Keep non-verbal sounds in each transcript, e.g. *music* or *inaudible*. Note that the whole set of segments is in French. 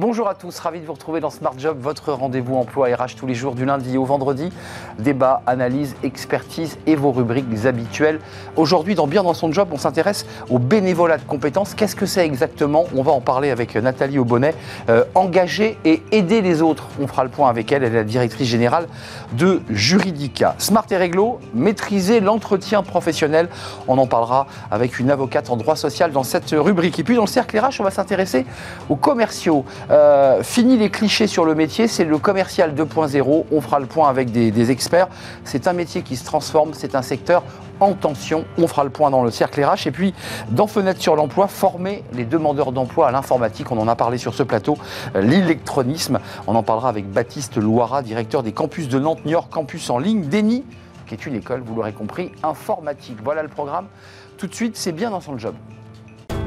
Bonjour à tous, ravi de vous retrouver dans Smart Job, votre rendez-vous emploi RH tous les jours du lundi au vendredi. Débat, analyse, expertise et vos rubriques habituelles. Aujourd'hui, dans Bien dans son job, on s'intéresse au bénévolat de compétences. Qu'est-ce que c'est exactement? On va en parler avec Nathalie Aubonnet. Euh, engager et aider les autres. On fera le point avec elle. Elle est la directrice générale de Juridica. Smart et réglo, maîtriser l'entretien professionnel. On en parlera avec une avocate en droit social dans cette rubrique. Et puis dans le cercle RH, on va s'intéresser aux commerciaux. Euh, fini les clichés sur le métier, c'est le commercial 2.0. On fera le point avec des, experts. C'est un métier qui se transforme, c'est un secteur en tension. On fera le point dans le cercle RH. Et puis, dans Fenêtre sur l'emploi, former les demandeurs d'emploi à l'informatique. On en a parlé sur ce plateau. Euh, l'électronisme. On en parlera avec Baptiste Loira, directeur des campus de Nantes, York, campus en ligne. Denis, qui est une école, vous l'aurez compris, informatique. Voilà le programme. Tout de suite, c'est bien dans son job.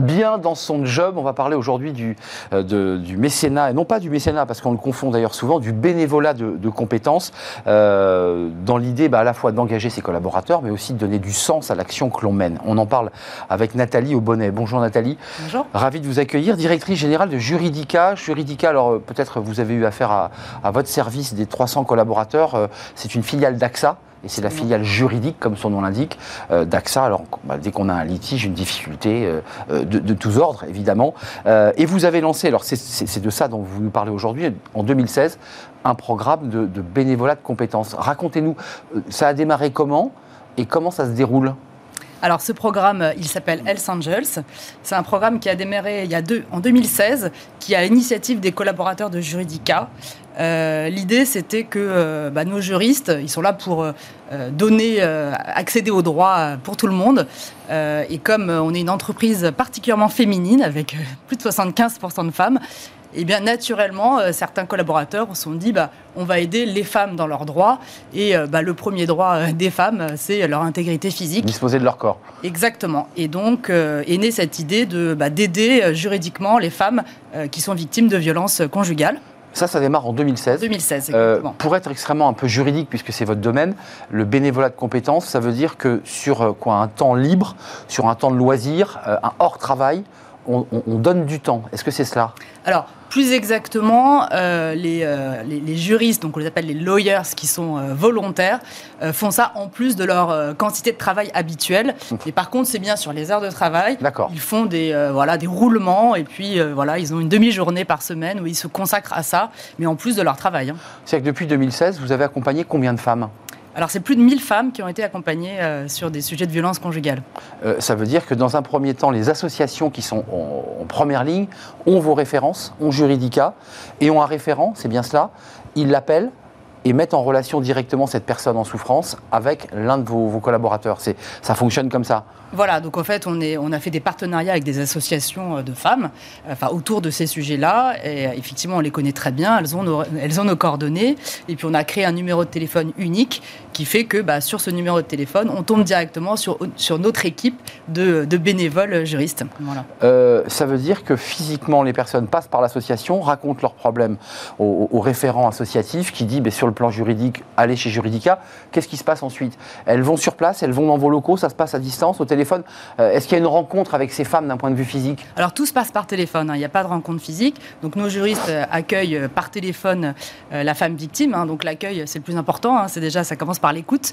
Bien dans son job. On va parler aujourd'hui du, euh, du mécénat, et non pas du mécénat, parce qu'on le confond d'ailleurs souvent, du bénévolat de, compétences, euh, dans l'idée bah, à la fois d'engager ses collaborateurs, mais aussi de donner du sens à l'action que l'on mène. On en parle avec Nathalie Aubonnet. Bonjour Nathalie. Bonjour. Ravi de vous accueillir, directrice générale de Juridica. Juridica, alors euh, peut-être vous avez eu affaire à, à votre service des 300 collaborateurs. C'est une filiale d'AXA et c'est la filiale juridique, comme son nom l'indique, euh, d'AXA. Alors, bah, dès qu'on a un litige, une difficulté euh, euh, de, tous ordres, évidemment. et vous avez lancé, alors c'est de ça dont vous nous parlez aujourd'hui, en 2016, un programme de, de bénévolat de compétences. Racontez-nous, ça a démarré comment et comment ça se déroule? Alors ce programme, il s'appelle Hells Angels. C'est un programme qui a démarré il y a deux, en 2016, qui a l'initiative des collaborateurs de Juridica. Euh, l'idée, c'était que euh, bah, nos juristes, ils sont là pour euh, donner, accéder aux droits pour tout le monde. et comme on est une entreprise particulièrement féminine, avec plus de 75% de femmes, et eh bien naturellement, certains collaborateurs se sont dit, bah, on va aider les femmes dans leurs droits. Et bah, le premier droit des femmes, c'est leur intégrité physique. Disposer de leur corps. Exactement. Et donc est née cette idée de bah, d'aider juridiquement les femmes qui sont victimes de violences conjugales. Ça, ça démarre en 2016. 2016, euh, pour être extrêmement un peu juridique, puisque c'est votre domaine, le bénévolat de compétences, ça veut dire que sur euh, quoi, un temps libre, sur un temps de loisir, euh, un hors travail, on, donne du temps. Est-ce que c'est cela? Alors, plus exactement, euh, euh, les, juristes, donc on les appelle les lawyers, qui sont euh, volontaires, font ça en plus de leur quantité de travail habituelle. Et par contre, c'est bien sur les heures de travail. Ils font des, voilà, des roulements et puis voilà, ils ont une demi-journée par semaine où ils se consacrent à ça, mais en plus de leur travail. Hein. C'est-à-dire que depuis 2016, vous avez accompagné combien de femmes? Alors, c'est plus de 1000 femmes qui ont été accompagnées euh, sur des sujets de violence conjugale. Euh, ça veut dire que dans un premier temps, les associations qui sont en, première ligne ont vos références, ont Juridica, et ont un référent, c'est bien cela. Ils l'appellent, et mettent en relation directement cette personne en souffrance avec l'un de vos, collaborateurs. Ça fonctionne comme ça voilà, donc en fait, on, a fait des partenariats avec des associations euh, de femmes enfin, autour de ces sujets-là. Et euh, effectivement, on les connaît très bien, elles ont nos coordonnées. Et puis, on a créé un numéro de téléphone unique qui fait que bah, sur ce numéro de téléphone, on tombe directement sur, sur notre équipe de, de bénévoles juristes. Voilà. Euh, ça veut dire que physiquement, les personnes passent par l'association, racontent leurs problèmes au, au, référent associatif qui dit, bah, sur le plan juridique, allez chez Juridica. Qu'est-ce qui se passe ensuite? Elles vont sur place, elles vont dans vos locaux, ça se passe à distance, au téléphone euh, est-ce qu'il y a une rencontre avec ces femmes d'un point de vue physique? Alors tout se passe par téléphone, hein. il n'y a pas de rencontre physique. Donc nos juristes euh, accueillent par téléphone la femme victime. Hein. donc l'accueil, c'est le plus important. Hein. c'est déjà, ça commence par l'écoute.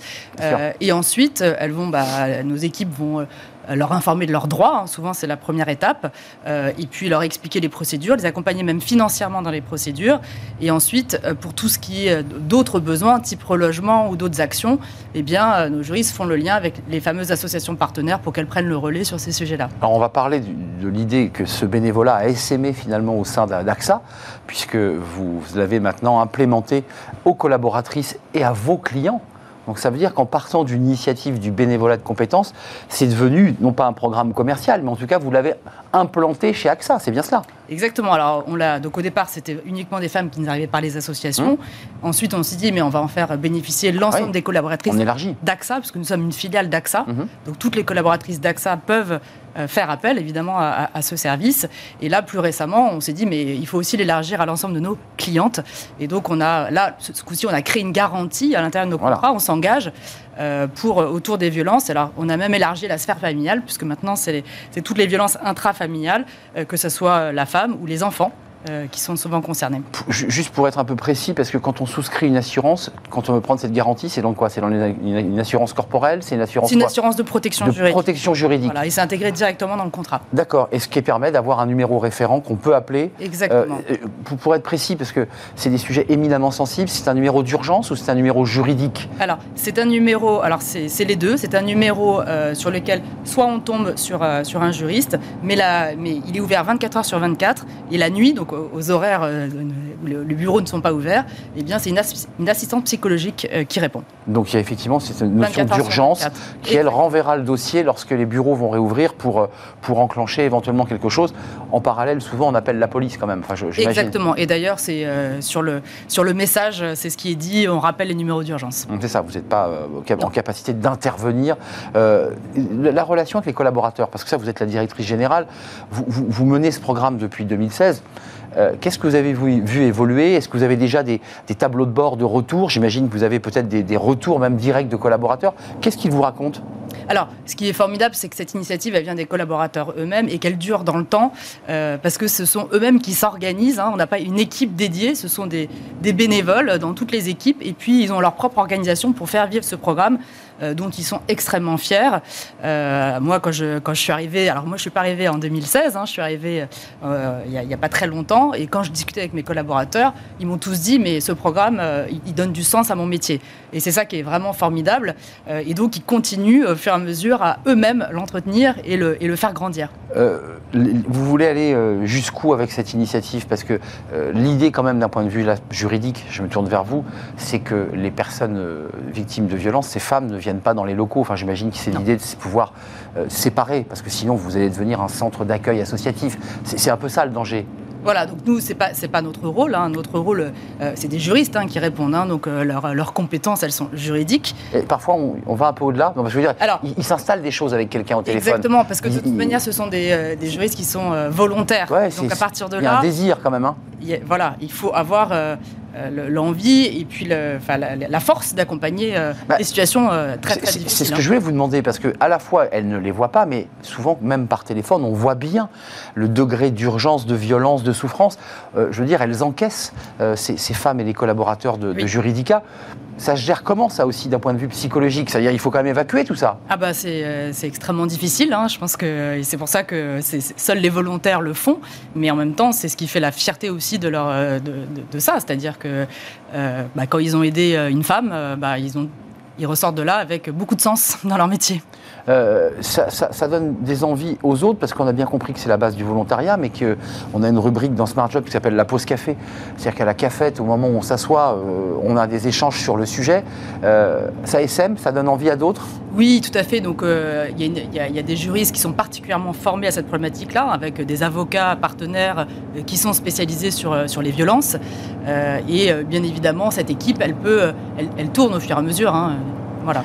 et ensuite, elles vont, bah, nos équipes vont euh, leur informer de leurs droits, hein, souvent c'est la première étape, euh, et puis leur expliquer les procédures, les accompagner même financièrement dans les procédures, et ensuite euh, pour tout ce qui est d'autres besoins, type relogement ou d'autres actions, eh bien nos juristes font le lien avec les fameuses associations partenaires pour qu'elles prennent le relais sur ces sujets-là. Alors on va parler de l'idée que ce bénévolat a essaimé finalement au sein d'AXA, puisque vous l'avez maintenant implémenté aux collaboratrices et à vos clients. Donc ça veut dire qu'en partant d'une initiative du bénévolat de compétences, c'est devenu non pas un programme commercial, mais en tout cas vous l'avez implanté chez AXA, c'est bien cela Exactement. Alors, on l'a. Donc, au départ, c'était uniquement des femmes qui nous arrivaient par les associations. Mmh. Ensuite, on s'est dit, mais on va en faire bénéficier l'ensemble Oui. des collaboratrices d'AXA, parce que nous sommes une filiale d'AXA. Mhm. Donc, toutes les collaboratrices d'AXA peuvent euh, faire appel, évidemment, à, ce service. Et là, plus récemment, on s'est dit, mais il faut aussi l'élargir à l'ensemble de nos clientes. Et donc, on a, là, ce, coup-ci, on a créé une garantie à l'intérieur de nos Voilà. contrats. On s'engage pour euh, autour des violences. Alors, on a même élargi la sphère familiale, puisque maintenant, c'est toutes les violences intrafamiliales, euh, que ce soit euh, la femme ou les enfants. Euh, qui sont souvent concernés. Juste pour être un peu précis, parce que quand on souscrit une assurance, quand on veut prendre cette garantie, c'est donc quoi? C'est dans une, assurance corporelle C'est une assurance C'est une assurance de protection de juridique. protection juridique. Voilà, et c'est intégré directement dans le contrat. D'accord. Et ce qui permet d'avoir un numéro référent qu'on peut appeler. Exactement. Euh, euh, pour, pour être précis, parce que c'est des sujets éminemment sensibles, c'est un numéro d'urgence ou c'est un numéro juridique? Alors, c'est un numéro, alors c'est les deux, c'est un numéro euh, sur lequel soit on tombe sur, euh, sur un juriste, mais, la, mais il est ouvert 24 heures sur 24, et la nuit, donc aux, horaires euh, où le- les bureaux ne sont pas ouverts, eh bien c'est une, assi- une assistante psychologique euh, qui répond. Donc il y a effectivement cette notion 24 heures sur d'urgence 24. qui, elle, renverra le dossier lorsque les bureaux vont réouvrir pour, euh, pour enclencher éventuellement quelque chose. En parallèle, souvent, on appelle la police quand même. Enfin, je- j'imagine. Exactement. Et d'ailleurs, c'est euh, sur, le, sur le message, euh, c'est ce qui est dit, on rappelle les numéros d'urgence. C'est ça, vous n'êtes pas euh, en capacité d'intervenir. Euh, la la relation avec les collaborateurs, parce que ça, vous êtes la directrice générale, vous, vous- vous menez ce programme depuis 2016. Euh, Qu'est-ce que vous avez vu, évoluer? Est-ce que vous avez déjà des, tableaux de bord de retour? J'imagine que vous avez peut-être des, retours même directs de collaborateurs. Qu'est-ce qu'ils vous racontent? Alors, ce qui est formidable, c'est que cette initiative, elle vient des collaborateurs eux-mêmes et qu'elle dure dans le temps, euh, parce que ce sont eux-mêmes qui s'organisent. hein. On n'a pas une équipe dédiée, ce sont des bénévoles dans toutes les équipes, et puis ils ont leur propre organisation pour faire vivre ce programme. Euh, dont ils sont extrêmement fiers. Euh, moi, quand je, quand je suis arrivée, alors moi je suis pas arrivée en 2016, hein, je suis arrivée euh, il n'y a, pas très longtemps, et quand je discutais avec mes collaborateurs, ils m'ont tous dit, mais ce programme, euh, il, il donne du sens à mon métier. Et c'est ça qui est vraiment formidable. Euh, et donc, ils continuent au fur et à mesure à eux-mêmes l'entretenir et le, et le faire grandir. Vous voulez aller jusqu'où avec cette initiative? Parce que l'idée, quand même, d'un point de vue juridique, je me tourne vers vous, c'est que les personnes victimes de violences, ces femmes, ne viennent pas dans les locaux. Enfin, j'imagine que c'est l'idée de pouvoir euh, séparer, parce que sinon, vous allez devenir un centre d'accueil associatif. C'est un peu ça le danger. Voilà, donc nous, c'est pas, c'est pas notre rôle. hein. Notre rôle, euh, c'est des juristes hein, qui répondent. hein. donc, euh, leurs leurs compétences, elles sont juridiques. Et parfois, on, on va un peu au-delà. Je veux dire, Alors, il, il s'installe des choses avec quelqu'un au téléphone. Exactement, parce que de toute il- manière, ce sont des, euh, des juristes qui sont euh, volontaires. Ouais, donc, à partir de Il y a un là, désir quand même. A- voilà, il faut avoir l'envie et puis le- enfin, la, la force d'accompagner euh, Bah, des situations euh, très, très difficiles. C'est ce que hein. je voulais vous demander, parce que à la fois, elle ne les voit pas, mais souvent, même par téléphone, on voit bien le degré d'urgence, de violence, de souffrance. Euh, je veux dire, elles encaissent, euh, ces, ces femmes et les collaborateurs de. Juridica. Ça se gère comment, ça aussi, d'un point de vue psychologique? C'est-à-dire, il faut quand même évacuer tout ça. Ah bah c'est euh, extrêmement difficile, hein. je pense que c'est pour ça que seuls les volontaires le font, mais en même temps c'est ce qui fait la fierté aussi de, leur, euh, de, ça, c'est-à-dire que euh, bah, quand ils ont aidé euh, une femme, bah, ils, ont, ils ressortent de là avec beaucoup de sens *laughs* dans leur métier. Euh, ça, donne des envies aux autres, parce qu'on a bien compris que c'est la base du volontariat, mais qu'on a une rubrique dans Smart Job qui s'appelle la pause café. C'est-à-dire qu'à la cafette, au moment où on s'assoit, euh, on a des échanges sur le sujet. Euh, ça SM, ça donne envie à d'autres Oui, tout à fait. Donc, euh, il y, a des juristes qui sont particulièrement formés à cette problématique-là, avec des avocats partenaires qui sont spécialisés sur, sur les violences. Et bien évidemment, cette équipe, elle peut, elle tourne au fur et à mesure. hein. Voilà.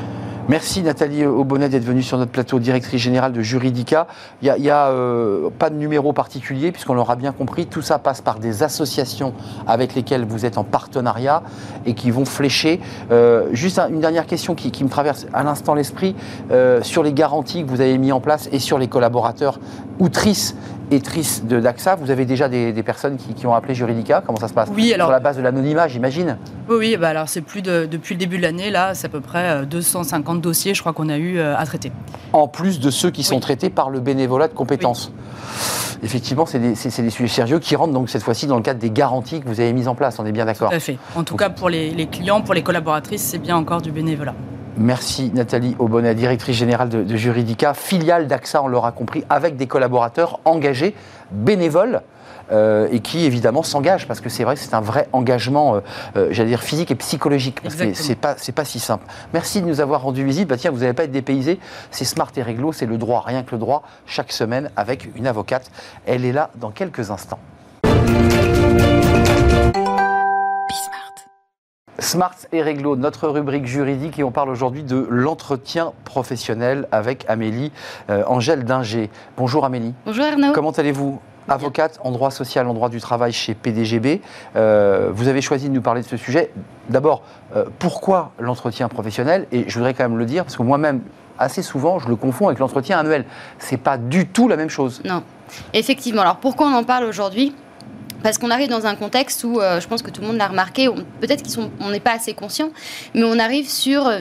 Merci Nathalie Aubonnet d'être venue sur notre plateau, directrice générale de Juridica. Il n'y a, euh, pas de numéro particulier, puisqu'on l'aura bien compris, tout ça passe par des associations avec lesquelles vous êtes en partenariat et qui vont flécher. Euh, juste un- une dernière question qui, me traverse à l'instant l'esprit, euh, sur les garanties que vous avez mis en place et sur les collaborateurs outrices de DAXA, vous avez déjà des, des personnes qui, qui ont appelé Juridica Comment ça se passe Oui, alors- Sur la base de l'anonymat, j'imagine Oui, oui, bah alors c'est plus de, depuis le début de l'année, là, c'est à peu près euh, 250 dossiers, je crois qu'on a eu euh, à traiter. en plus de ceux qui sont Oui. traités par le bénévolat de compétences. Effectivement, c'est des, des sujets sérieux qui rentrent donc cette fois-ci dans le cadre des garanties que vous avez mises en place. On est bien d'accord. Tout à fait. En tout cas, pour les, les clients, pour les collaboratrices, c'est bien encore du bénévolat. Merci Nathalie Aubonnet, directrice générale de, de Juridica, filiale d'AXA, on l'aura compris, avec des collaborateurs engagés, bénévoles. euh, et qui évidemment s'engagent parce que c'est vrai que c'est un vrai engagement, euh, euh, j'allais dire physique et psychologique parce que c'est pas c'est pas si simple. Merci de nous avoir rendu visite. Bah tiens, vous n'allez pas être dépaysé. C'est smart et réglo, c'est le droit, rien que le droit. Chaque semaine avec une avocate. Elle est là dans quelques instants. Smart et Réglo, notre rubrique juridique, et on parle aujourd'hui de l'entretien professionnel avec Amélie euh, Angèle Dinger. Bonjour Amélie. Bonjour Arnaud. Comment allez-vous? Avocate en droit social, en droit du travail chez PDGB. Euh, vous avez choisi de nous parler de ce sujet. D'abord, euh, pourquoi l'entretien professionnel? Et je voudrais quand même le dire, parce que moi-même, assez souvent, je le confonds avec l'entretien annuel. C'est pas du tout la même chose. Non. Effectivement. Alors pourquoi on en parle aujourd'hui? Parce qu'on arrive dans un contexte où, euh, je pense que tout le monde l'a remarqué, peut-être qu'on n'est pas assez conscient, mais on arrive sur euh,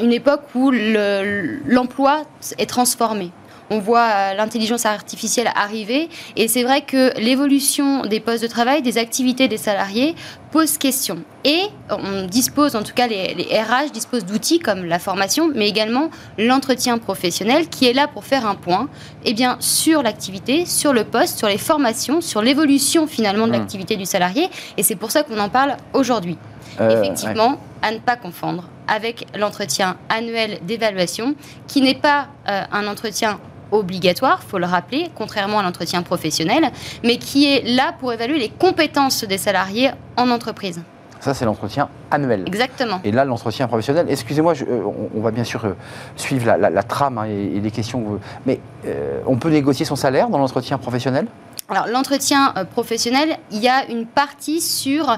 une époque où l'emploi est transformé on voit euh, l'intelligence artificielle arriver. Et c'est vrai que l'évolution des postes de travail, des activités des salariés pose question. Et on dispose, en tout cas les, RH disposent d'outils comme la formation, mais également l'entretien professionnel qui est là pour faire un point eh bien, sur l'activité, sur le poste, sur les formations, sur l'évolution finalement de mmh. l'activité du salarié. Et c'est pour ça qu'on en parle aujourd'hui. Euh, Effectivement, à ne pas confondre avec l'entretien annuel d'évaluation, qui n'est pas euh, un entretien obligatoire, faut le rappeler, contrairement à l'entretien professionnel, mais qui est là pour évaluer les compétences des salariés en entreprise. Ça, c'est l'entretien annuel. Exactement. Et là, l'entretien professionnel, excusez-moi, euh, on, va bien sûr euh, suivre la, trame hein, et, les questions. Mais euh, on peut négocier son salaire dans l'entretien professionnel? Alors l'entretien professionnel, il y a une partie sur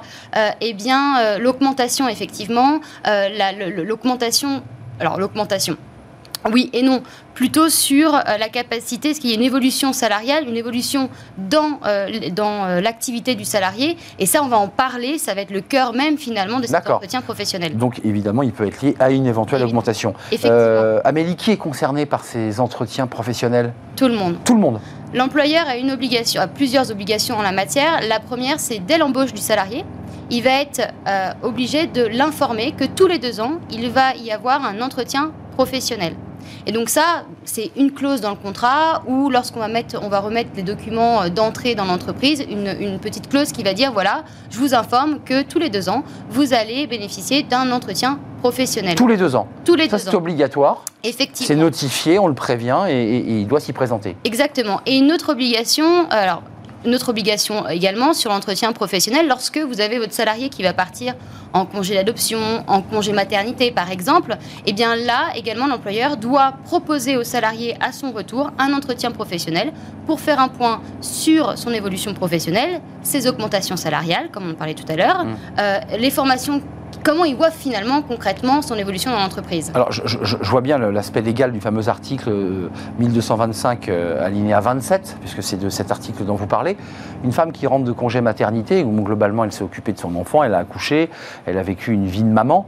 eh bien l'augmentation effectivement, l'augmentation alors l'augmentation. Oui et non, plutôt sur euh, la capacité, ce qu'il y a une évolution salariale, une évolution dans, euh, dans euh, l'activité du salarié. Et ça, on va en parler, ça va être le cœur même finalement de cet entretien professionnel. Donc évidemment, il peut être lié à une éventuelle augmentation. Effectivement. Amélie, qui est concerné par ces entretiens professionnels? Tout le monde. Tout le monde. L'employeur a une obligation, a plusieurs obligations en la matière. La première, c'est dès l'embauche du salarié, il va être obligé de l'informer que tous les deux ans, il va y avoir un entretien professionnel. Et donc ça, c'est une clause dans le contrat où lorsqu'on va, mettre, on va remettre les documents euh, d'entrée dans l'entreprise, une, petite clause qui va dire, voilà, je vous informe que tous les deux ans, vous allez bénéficier d'un entretien professionnel. Tous les deux ans Tous les ça, c'est obligatoire Effectivement. C'est notifié, on le prévient et, il doit s'y présenter. Exactement. Et une autre obligation, alors une autre obligation également sur l'entretien professionnel lorsque vous avez votre salarié qui va partir en congé d'adoption, en congé maternité par exemple, et eh bien là également l'employeur doit proposer au salarié à son retour un entretien professionnel pour faire un point sur son évolution professionnelle, ses augmentations salariales, comme on parlait tout à l'heure, mmh. euh, les formations comment il voit finalement concrètement son évolution dans l'entreprise Alors, je, vois bien l'aspect légal du fameux article 1225 euh, euh, alinéa 27, puisque c'est de cet article dont vous parlez. Une femme qui rentre de congé maternité, où globalement elle s'est occupée de son enfant, elle a accouché, elle a vécu une vie de maman.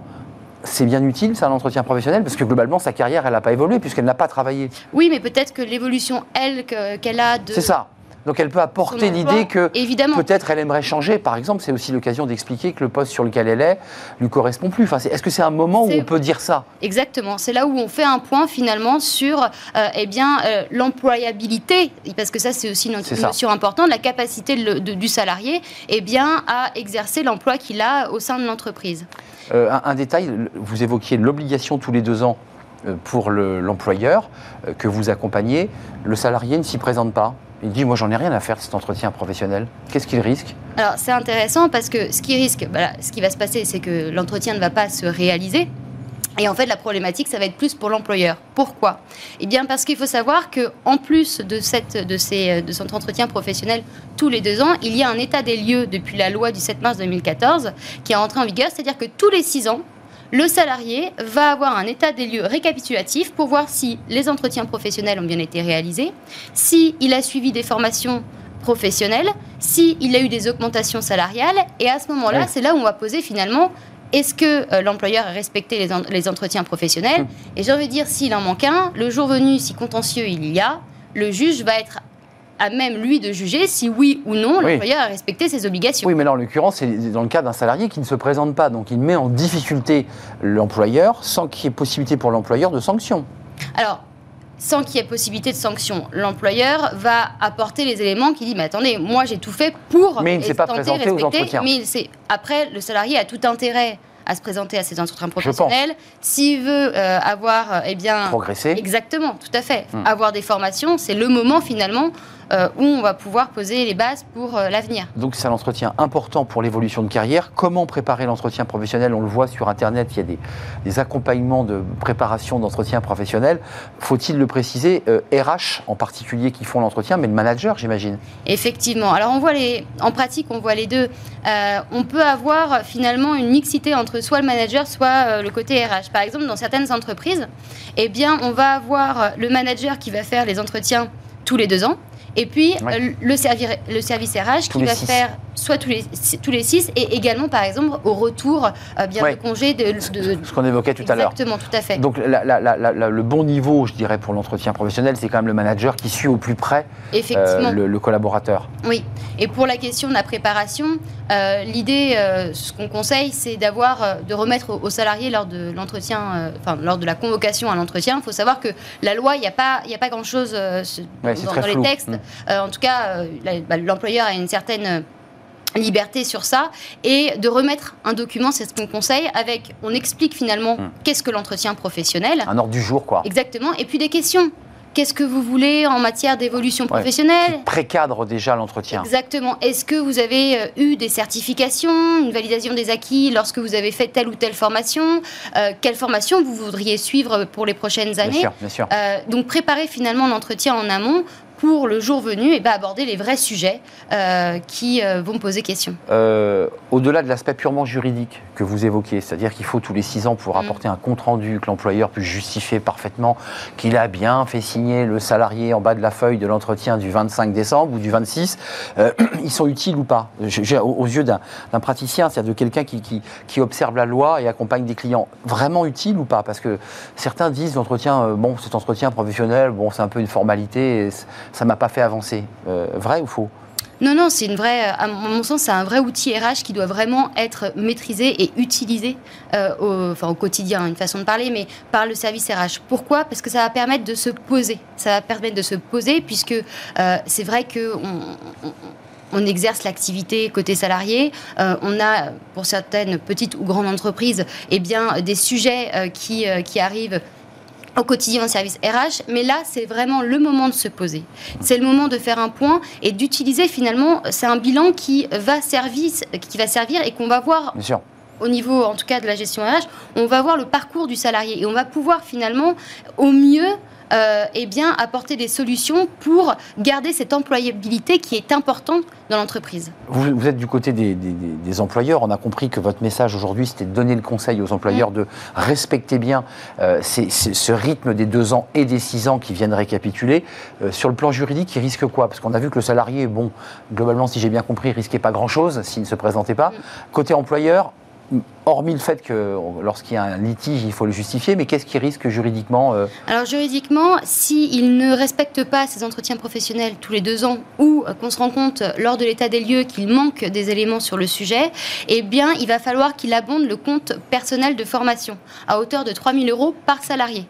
C'est bien utile, ça, l'entretien professionnel, parce que globalement, sa carrière, elle n'a pas évolué, puisqu'elle n'a pas travaillé. Oui, mais peut-être que l'évolution, elle, qu'elle a de... C'est ça donc elle peut apporter l'idée que peut-être elle aimerait changer. Par exemple, c'est aussi l'occasion d'expliquer que le poste sur lequel elle est lui correspond plus. Enfin, Est-ce que c'est un moment où on peut dire ça? Exactement. C'est là où on fait un point finalement sur euh, eh bien euh, l'employabilité, parce que ça c'est aussi une notion importante, la capacité du salarié eh bien, à exercer l'emploi qu'il a au sein de l'entreprise. Euh, un, détail, vous évoquiez l'obligation tous les deux ans pour l'employeur que vous accompagnez. Le salarié ne s'y présente pas? Il dit, moi j'en ai rien à faire cet entretien professionnel. Qu'est-ce qu'il risque Alors c'est intéressant parce que ce qui risque, ce qui va se passer, c'est que l'entretien ne va pas se réaliser. Et en fait, la problématique, ça va être plus pour l'employeur. Pourquoi? Eh bien, parce qu'il faut savoir que en plus de, cette, de, ces, de cet entretien professionnel tous les deux ans, il y a un état des lieux depuis la loi du 7 mars 2014 qui est entré en vigueur, c'est-à-dire que tous les six ans, le salarié va avoir un état des lieux récapitulatif pour voir si les entretiens professionnels ont bien été réalisés, si il a suivi des formations professionnelles, si il a eu des augmentations salariales, et à ce moment-là, c'est là où on va poser finalement est-ce que euh, l'employeur a respecté les, entretiens professionnels? Hum. Et j'ai envie de dire, s'il en manque un, le jour venu, si contentieux il y a, le juge va être à même lui de juger si oui ou non l'employeur a respecté ses obligations. Oui, mais là en l'occurrence, c'est dans le cas d'un salarié qui ne se présente pas, donc il met en difficulté l'employeur sans qu'il y ait possibilité pour l'employeur de sanction. Alors, sans qu'il y ait possibilité de sanction, l'employeur va apporter les éléments qui disent mais attendez, moi j'ai tout fait pour mais il ne s'est pas présenté aux entretiens. Mais après le salarié a tout intérêt à se présenter à ses entretiens professionnels. S'il veut euh, avoir, euh, eh bien, progresser. Exactement, tout à fait. Hmm. Avoir des formations, c'est le moment finalement euh, où on va pouvoir poser les bases pour euh, l'avenir. Donc c'est un entretien important pour l'évolution de carrière. Comment préparer l'entretien professionnel? On le voit sur Internet, il y a des, des accompagnements de préparation d'entretien professionnel. Faut-il le préciser RH en particulier qui font l'entretien, mais le manager, j'imagine? Effectivement. Alors on voit les, en pratique, on voit les deux. on peut avoir finalement une mixité entre soit le manager, soit le côté RH. Par exemple, dans certaines entreprises, eh bien, on va avoir le manager qui va faire les entretiens tous les deux ans. Et puis le, le service RH qui va faire soit tous les, tous les six, et également, par exemple, au retour euh, bien de congé. De, Ce qu'on évoquait tout à l'heure. Exactement, tout à fait. Donc, le bon niveau, je dirais, pour l'entretien professionnel, c'est quand même le manager qui suit au plus près euh, le, collaborateur. Oui. Et pour la question de la préparation, euh, l'idée, ce qu'on conseille, c'est d'avoir, de remettre aux salariés lors de l'entretien, enfin, lors de la convocation à l'entretien. Il faut savoir que la loi, il n'y a pas, a pas grand-chose dans, les textes. Mm. En tout cas, bah, l'employeur a une certaine liberté sur ça et de remettre un document, c'est ce qu'on conseille, avec, on explique finalement hmm. qu'est-ce que l'entretien professionnel. Un ordre du jour, quoi. Exactement, et puis des questions. Qu'est-ce que vous voulez en matière d'évolution professionnelle Précadre déjà l'entretien. Exactement. Est-ce que vous avez euh, eu des certifications, une validation des acquis lorsque vous avez fait telle ou telle formation euh, Quelle formation vous voudriez suivre pour les prochaines années bien sûr, bien sûr. Euh, donc préparer finalement l'entretien en amont pour le jour venu et ben, aborder les vrais sujets euh, qui euh, vont poser question. Euh, au-delà de l'aspect purement juridique que vous évoquez, c'est-à-dire qu'il faut tous les six ans pour mm. apporter un compte-rendu, que l'employeur puisse justifier parfaitement qu'il a bien fait signer le salarié en bas de la feuille de l'entretien du 25 décembre ou du 26, *clears throat* ils sont utiles ou pas? Aux yeux d'un praticien, c'est-à-dire de quelqu'un qui, qui, qui, observe la loi et accompagne des clients, vraiment utile ou pas? Parce que certains disent l'entretien, bon, cet entretien professionnel, bon, c'est un peu une formalité ça m'a pas fait avancer. Euh, vrai ou faux? Non, non, c'est une vraie, à mon sens, c'est un vrai outil RH qui doit vraiment être maîtrisé et utilisé euh, au, enfin, au quotidien, une façon de parler, mais par le service RH. Pourquoi? Parce que ça va permettre de se poser. Ça va permettre de se poser, puisque euh, c'est vrai que on, exerce l'activité côté salarié. on a, pour certaines petites ou grandes entreprises, eh bien, des sujets qui, qui arrivent au quotidien au service RH, mais là, c'est vraiment le moment de se poser. C'est le moment de faire un point et d'utiliser finalement, c'est un bilan qui va servir, qui va servir et qu'on va voir. Au niveau, en tout cas, de la gestion RH, on va voir le parcours du salarié et on va pouvoir finalement, au mieux, euh, eh bien, apporter des solutions pour garder cette employabilité qui est importante dans l'entreprise. Vous, êtes du côté des, employeurs. On a compris que votre message aujourd'hui, c'était de donner le conseil aux employeurs mm. de respecter bien euh, ce rythme des deux ans et des six ans qui viennent récapituler. Euh, sur le plan juridique, il risque quoi? Parce qu'on a vu que le salarié, bon, globalement, si j'ai bien compris, risquait pas grand-chose s'il ne se présentait pas. Mm. Côté employeur, hormis le fait que lorsqu'il y a un litige, il faut le justifier, mais qu'est-ce qui risque juridiquement euh Alors juridiquement, s'il ne respecte pas ses entretiens professionnels tous les deux ans ou euh, qu'on se rend compte lors de l'état des lieux qu'il manque des éléments sur le sujet, eh bien il va falloir qu'il abonde le compte personnel de formation à hauteur de 3 000 euros par salarié.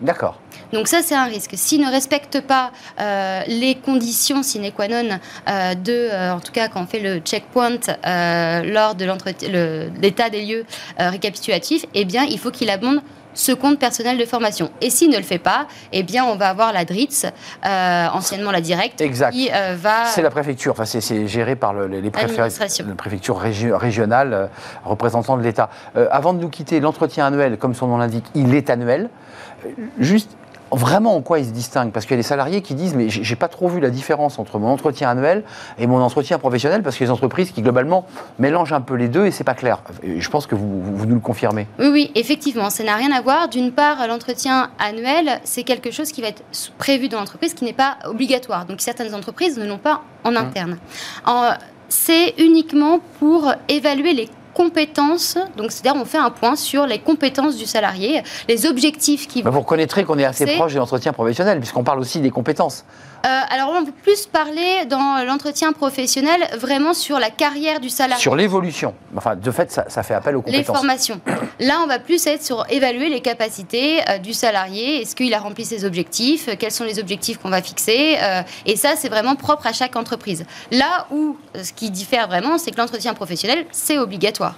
D'accord. Donc ça, c'est un risque. S'il ne respecte pas euh, les conditions sine qua non euh, de, euh, en tout cas quand on fait le checkpoint lors de l'état des lieux récapitulatif, eh bien, il faut qu'il abonde ce compte personnel de formation. Et s'il ne le fait pas, eh bien, on va avoir la DRITS, anciennement la directe, exact. qui va... C'est la préfecture, enfin, c'est géré par le, les, préfectures, la préfecture régionale, représentant de l'État. avant de nous quitter, l'entretien annuel, comme son nom l'indique, il est annuel. Juste, vraiment en quoi ils se distinguent Parce qu'il y a des salariés qui disent mais j'ai pas trop vu la différence entre mon entretien annuel et mon entretien professionnel parce qu'il y a des entreprises qui globalement mélangent un peu les deux et c'est pas clair. je pense que vous, vous, nous le confirmez. Oui, oui, effectivement, ça n'a rien à voir. D'une part, l'entretien annuel, c'est quelque chose qui va être prévu dans l'entreprise qui n'est pas obligatoire. Donc certaines entreprises ne l'ont pas en mmh. interne. C'est uniquement pour évaluer les compétences, donc c'est-à-dire on fait un point sur les compétences du salarié, les objectifs qui... Bah, vous reconnaîtrez qu'on est assez proche de l'entretien professionnel, puisqu'on parle aussi des compétences. Euh, alors on veut plus parler dans l'entretien professionnel vraiment sur la carrière du salarié. Sur l'évolution. Enfin, de fait, ça, fait appel aux compétences. Les formations. Là, on va plus être sur évaluer les capacités euh, du salarié. Est-ce qu'il a rempli ses objectifs? Quels sont les objectifs qu'on va fixer? Euh, Et ça, c'est vraiment propre à chaque entreprise. Là où ce qui diffère vraiment, c'est que l'entretien professionnel, c'est obligatoire. obligatoire.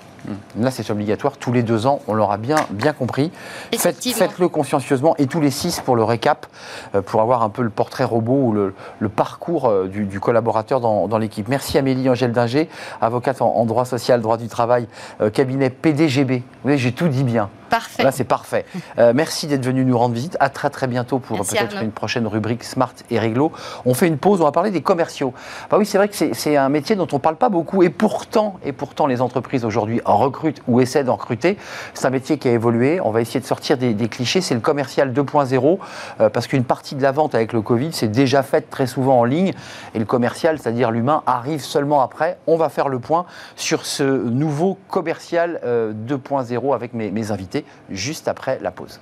Là, c'est obligatoire tous les deux ans, on l'aura bien, bien compris. Faites-. Faites-le consciencieusement et tous les six pour le récap, euh, pour avoir un peu le portrait robot le, parcours euh, du, collaborateur dans, l'équipe. Merci Amélie Angèle Dinger, avocate en, en droit social, droit du travail, euh, cabinet PDGB. Vous voyez, j'ai tout dit bien. Parfait. Là, c'est parfait. Euh, merci d'être venu nous rendre visite. À très très bientôt pour peut-être une prochaine rubrique Smart et Réglo. On fait une pause, on va parler des commerciaux. Bah oui, c'est vrai que c'est- un métier dont on ne parle pas beaucoup et pourtant, et pourtant les entreprises aujourd'hui en recrutent ou essaient d'en recruter. C'est un métier qui a évolué. On va essayer de sortir des, des clichés. C'est le commercial 2.0 euh, parce qu'une partie de la vente avec le Covid, c'est déjà faite très souvent en ligne et le commercial, c'est-à-dire l'humain, arrive seulement après. On va faire le point sur ce nouveau commercial euh, 2.0 avec mes, mes invités juste après la pause.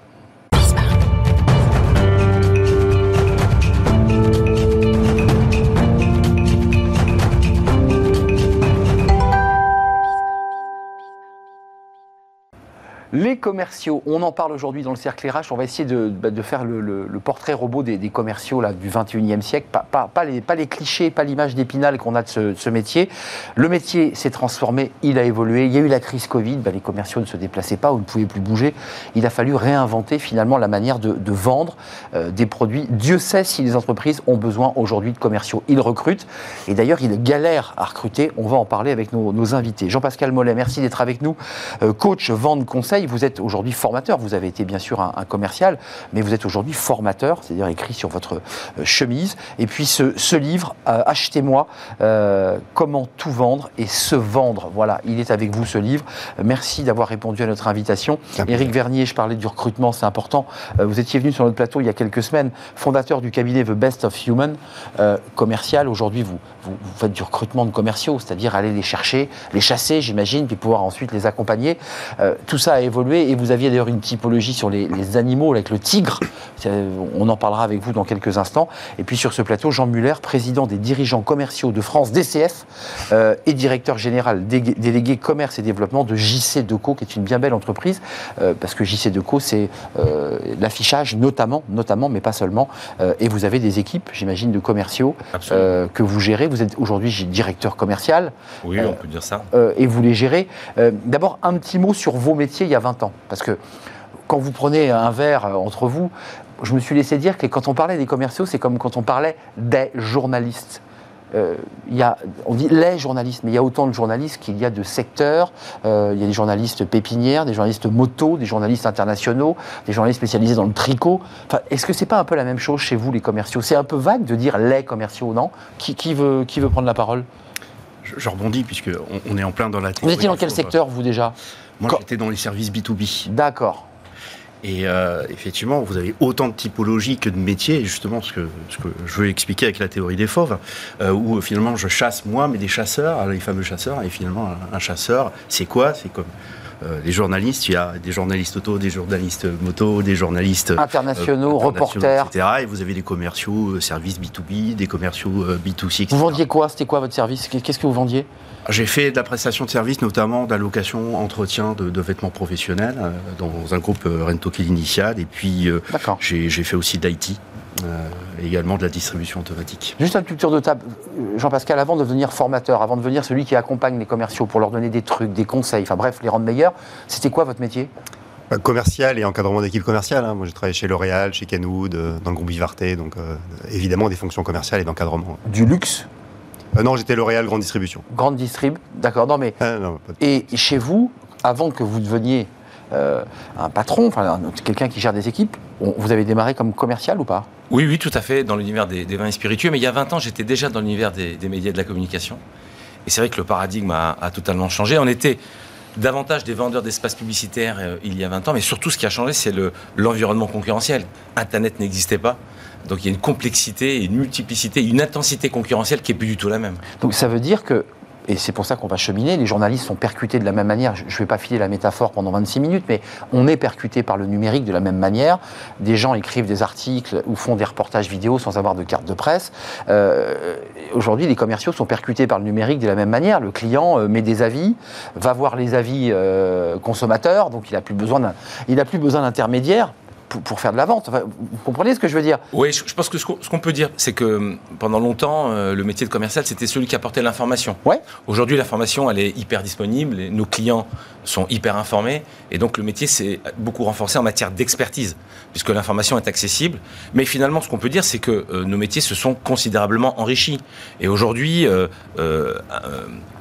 Les commerciaux, on en parle aujourd'hui dans le cercle RH. On va essayer de, bah, faire le, portrait robot des, commerciaux là, du 21e siècle. Pas, les, clichés, pas l'image d'épinal qu'on a de ce, métier. Le métier s'est transformé, il a évolué. Il y a eu la crise Covid, bah, les commerciaux ne se déplaçaient pas ou ne pouvaient plus bouger. Il a fallu réinventer finalement la manière de, vendre euh, des produits. Dieu sait si les entreprises ont besoin aujourd'hui de commerciaux. Ils recrutent et d'ailleurs ils galèrent à recruter. On va en parler avec nos, nos invités. Jean-Pascal Mollet, merci d'être avec nous. Euh, coach, vente, conseil. Vous êtes aujourd'hui formateur. Vous avez été bien sûr un, un commercial, mais vous êtes aujourd'hui formateur, c'est-à-dire écrit sur votre euh, chemise. Et puis ce, ce livre, euh, Achetez-moi, euh, comment tout vendre et se vendre. Voilà, il est avec vous ce livre. Merci d'avoir répondu à notre invitation. Éric Vernier, je parlais du recrutement, c'est important. Vous étiez venu sur notre plateau il y a quelques semaines, fondateur du cabinet The Best of Human, commercial. Aujourd'hui, vous, vous, vous faites du recrutement de commerciaux, c'est-à-dire aller les chercher, les chasser, j'imagine, puis pouvoir ensuite les accompagner. Euh, tout ça a évolué et vous aviez d'ailleurs une typologie sur les, les animaux avec le tigre. C'est- On en parlera avec vous dans quelques instants. Et puis sur ce plateau, Jean Muller, président des dirigeants commerciaux de France, DCF, euh, et directeur général délégué commerce et développement de JC Deco, qui est une bien belle entreprise, euh, parce que JC Deco, c'est euh, l'affichage notamment, notamment, mais pas seulement. Euh, et vous avez des équipes, j'imagine, de commerciaux euh, que vous gérez. Vous êtes aujourd'hui directeur commercial oui, on peut dire ça. euh, et vous les gérez. Euh, D'abord, un petit mot sur vos métiers il y a 20 ans. Parce que quand vous prenez un verre euh, entre vous, je me suis laissé dire que quand on parlait des commerciaux, c'est comme quand on parlait des journalistes. Euh, y a, on dit les journalistes, mais il y a autant de journalistes qu'il y a de secteurs. Euh, il y a des journalistes pépinières, des journalistes moto, des journalistes internationaux, des journalistes spécialisés dans le tricot. Enfin, Est-ce que c'est pas un peu la même chose chez vous, les commerciaux? C'est un peu vague de dire les commerciaux, non? Qui, qui veut, qui veut prendre la parole? Je, je rebondis puisque on, on est en plein dans la. Vous étiez dans quel secteur, vous déjà? Moi, j'étais dans les services B2B. D'accord. Et euh, effectivement, vous avez autant de typologies que de métiers, justement ce que, je veux expliquer avec la théorie des fauves, euh, où finalement je chasse moi, mais des chasseurs, les fameux chasseurs, et finalement un, un chasseur, c'est quoi? C'est comme euh, les journalistes, il y a des journalistes auto, des journalistes moto, des journalistes euh, Internationaux, internationaux, reporters. etc. Et vous avez des commerciaux, euh, services B2B, des commerciaux euh, B2C, etc. Vous vendiez quoi? C'était quoi votre service? Qu'est-ce que vous vendiez? J'ai fait de la prestation de services, notamment d'allocation, entretien de, de vêtements professionnels dans un groupe Rento Kill Initial. Et puis, j'ai fait aussi d'IT, euh, également de la distribution automatique. Juste un petit tour de table. Euh, Jean-Pascal, avant de devenir formateur, avant de devenir celui qui accompagne les commerciaux pour leur donner des trucs, des conseils, enfin bref, les rendre meilleurs, c'était quoi votre métier? Bah, Commercial et encadrement d'équipe commerciale. hein. Moi, j'ai travaillé chez L'Oréal, chez Kenwood, euh, dans le groupe Vivarté, donc euh, évidemment des fonctions commerciales et d'encadrement. Du luxe, Euh, non, j'étais L'Oréal grande distribution. grande distrib, d'accord. Non, mais Ah, non, pas de- et chez vous, avant que vous deveniez euh, un patron, enfin quelqu'un qui gère des équipes, on- vous avez démarré comme commercial ou pas? Oui, oui, tout à fait, dans l'univers des, des vins et spiritueux. Mais il y a 20 ans, j'étais déjà dans l'univers des, des médias et de la communication. Et c'est vrai que le paradigme a, a totalement changé. On était davantage des vendeurs d'espaces publicitaires euh, il y a 20 ans, mais surtout ce qui a changé, c'est le- l'environnement concurrentiel. Internet n'existait pas. Donc il y a une complexité, une multiplicité, une intensité concurrentielle qui est plus du tout la même. Donc ça veut dire que, et c'est pour ça qu'on va cheminer, les journalistes sont percutés de la même manière. Je ne vais pas filer la métaphore pendant 26 minutes, mais on est percuté par le numérique de la même manière. Des gens écrivent des articles ou font des reportages vidéo sans avoir de carte de presse. Euh, Aujourd'hui, les commerciaux sont percutés par le numérique de la même manière. Le client euh, met des avis, va voir les avis euh, consommateurs, donc il n'a plus besoin d'intermédiaire. Pour, pour faire de la vente. Enfin, vous comprenez ce que je veux dire? Oui, je, je pense que ce qu'on peut dire, c'est que hum, pendant longtemps, euh, le métier de commercial, c'était celui qui apportait l'information. Ouais. Aujourd'hui, l'information, elle est hyper disponible, et nos clients sont hyper informés, et donc le métier s'est beaucoup renforcé en matière d'expertise, puisque l'information est accessible. Mais finalement, ce qu'on peut dire, c'est que euh, nos métiers se sont considérablement enrichis. Et aujourd'hui, euh, euh,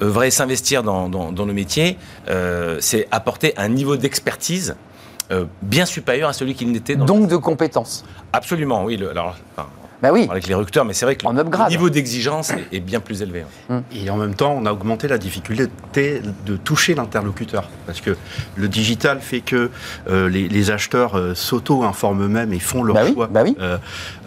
œuvrer, s'investir dans, dans- dans nos métiers, c'est apporter un niveau d'expertise bien supérieur à celui qu'il n'était dans Donc de compétences. Absolument, oui. le- alors, enfin, Bah oui. avec les recruteurs, mais c'est vrai que le upgrade. niveau d'exigence est, est bien plus élevé. hein. Et en même temps, on a augmenté la difficulté de toucher l'interlocuteur. Parce que le digital fait que euh, les, les acheteurs euh, s'auto-informent eux-mêmes et font leur Bah oui, choix bah oui. euh,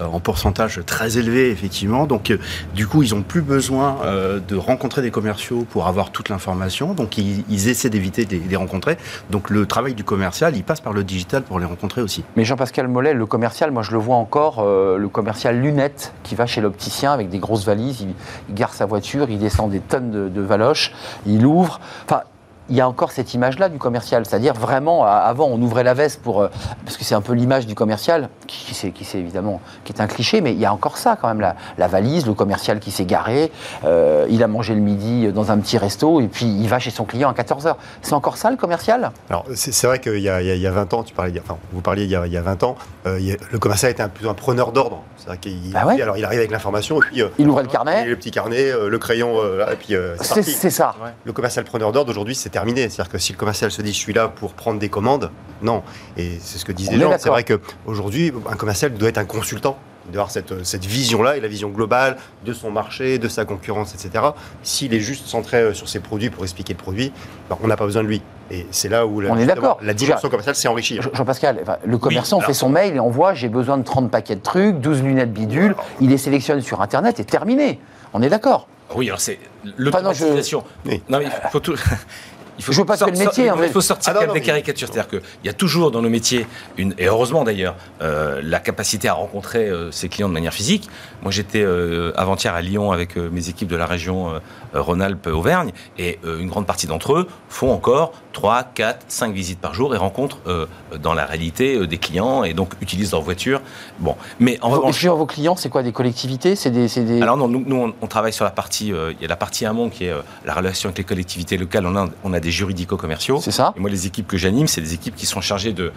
en pourcentage très élevé, effectivement. Donc, euh, du coup, ils n'ont plus besoin euh, de rencontrer des commerciaux pour avoir toute l'information. Donc, ils, ils essaient d'éviter de les- les rencontrer. Donc, le travail du commercial, il passe par le digital pour les rencontrer aussi. Mais Jean-Pascal Mollet, le commercial, moi je le vois encore, euh, le commercial lunette qui va chez l'opticien avec des grosses valises, il, gare sa voiture, il descend des tonnes de, de valoches, il ouvre. Enfin, il y a encore cette image-là du commercial, c'est-à-dire vraiment, avant on ouvrait la veste pour, euh, parce que c'est un peu l'image du commercial, qui, qui, évidemment, qui est un cliché, mais il y a encore ça quand même, la, la valise, le commercial qui s'est garé, euh, il a mangé le midi dans un petit resto, et puis il va chez son client à 14h. C'est encore ça le commercial? Alors, c'est vrai qu'il y, a- il y a- il y a 20 ans, tu parlais, enfin, vous parliez il y a, il y a 20 ans, euh, il a- le commercial était un, plutôt un preneur d'ordre. Qu'il Bah ouais. alors, il arrive avec l'information, et puis. euh, Il ouvrait le carnet. Le petit carnet, euh, le crayon, euh, et puis euh, c'est ça. Le commercial preneur d'ordre, aujourd'hui, c'est terminé. C'est-à-dire que si le commercial se dit je suis là pour prendre des commandes, non. Et c'est ce que disent On les gens. C'est vrai qu'aujourd'hui, un commercial doit être un consultant. Il doit avoir cette, cette vision-là et la vision globale de son marché, de sa concurrence, etc. S'il est juste centré euh, sur ses produits pour expliquer le produit, ben, on n'a pas besoin de lui. Et c'est là où la, On est la dimension commerciale s'est enrichie. Jean- Jean-Pascal, enfin, le commerçant fait son mail et envoie j'ai besoin de 30 paquets de trucs, 12 lunettes bidules, il les sélectionne sur Internet et terminé. On est d'accord. Oui, alors c'est Enfin, l'automatisation. Oui. Non, mais il faut tout. *laughs* Il faut Je veux pas tuer le sortir- métier, il mais- faut sortir Ah non, quand même non, des caricatures. C'est-à-dire qu'il y a toujours dans nos métiers, une, et heureusement d'ailleurs, euh, la capacité à rencontrer euh, ses clients de manière physique. Moi, j'étais euh, avant-hier à Lyon avec euh, mes équipes de la région Rhône-Alpes-Auvergne, et euh, une grande partie d'entre eux font encore 3, 4, 5 visites par jour et rencontrent euh, dans la réalité euh, des clients et donc utilisent leur voiture. Bon, mais en Vos, revanche, vos clients, c'est quoi Des collectivités? C'est des, des- alors non, nous, nous, on, on travaille sur la partie, euh, il y a la partie amont qui est la relation avec les collectivités locales. On a, on a des juridico-commerciaux. C'est ça Et moi, les équipes que j'anime, c'est des équipes qui sont chargées de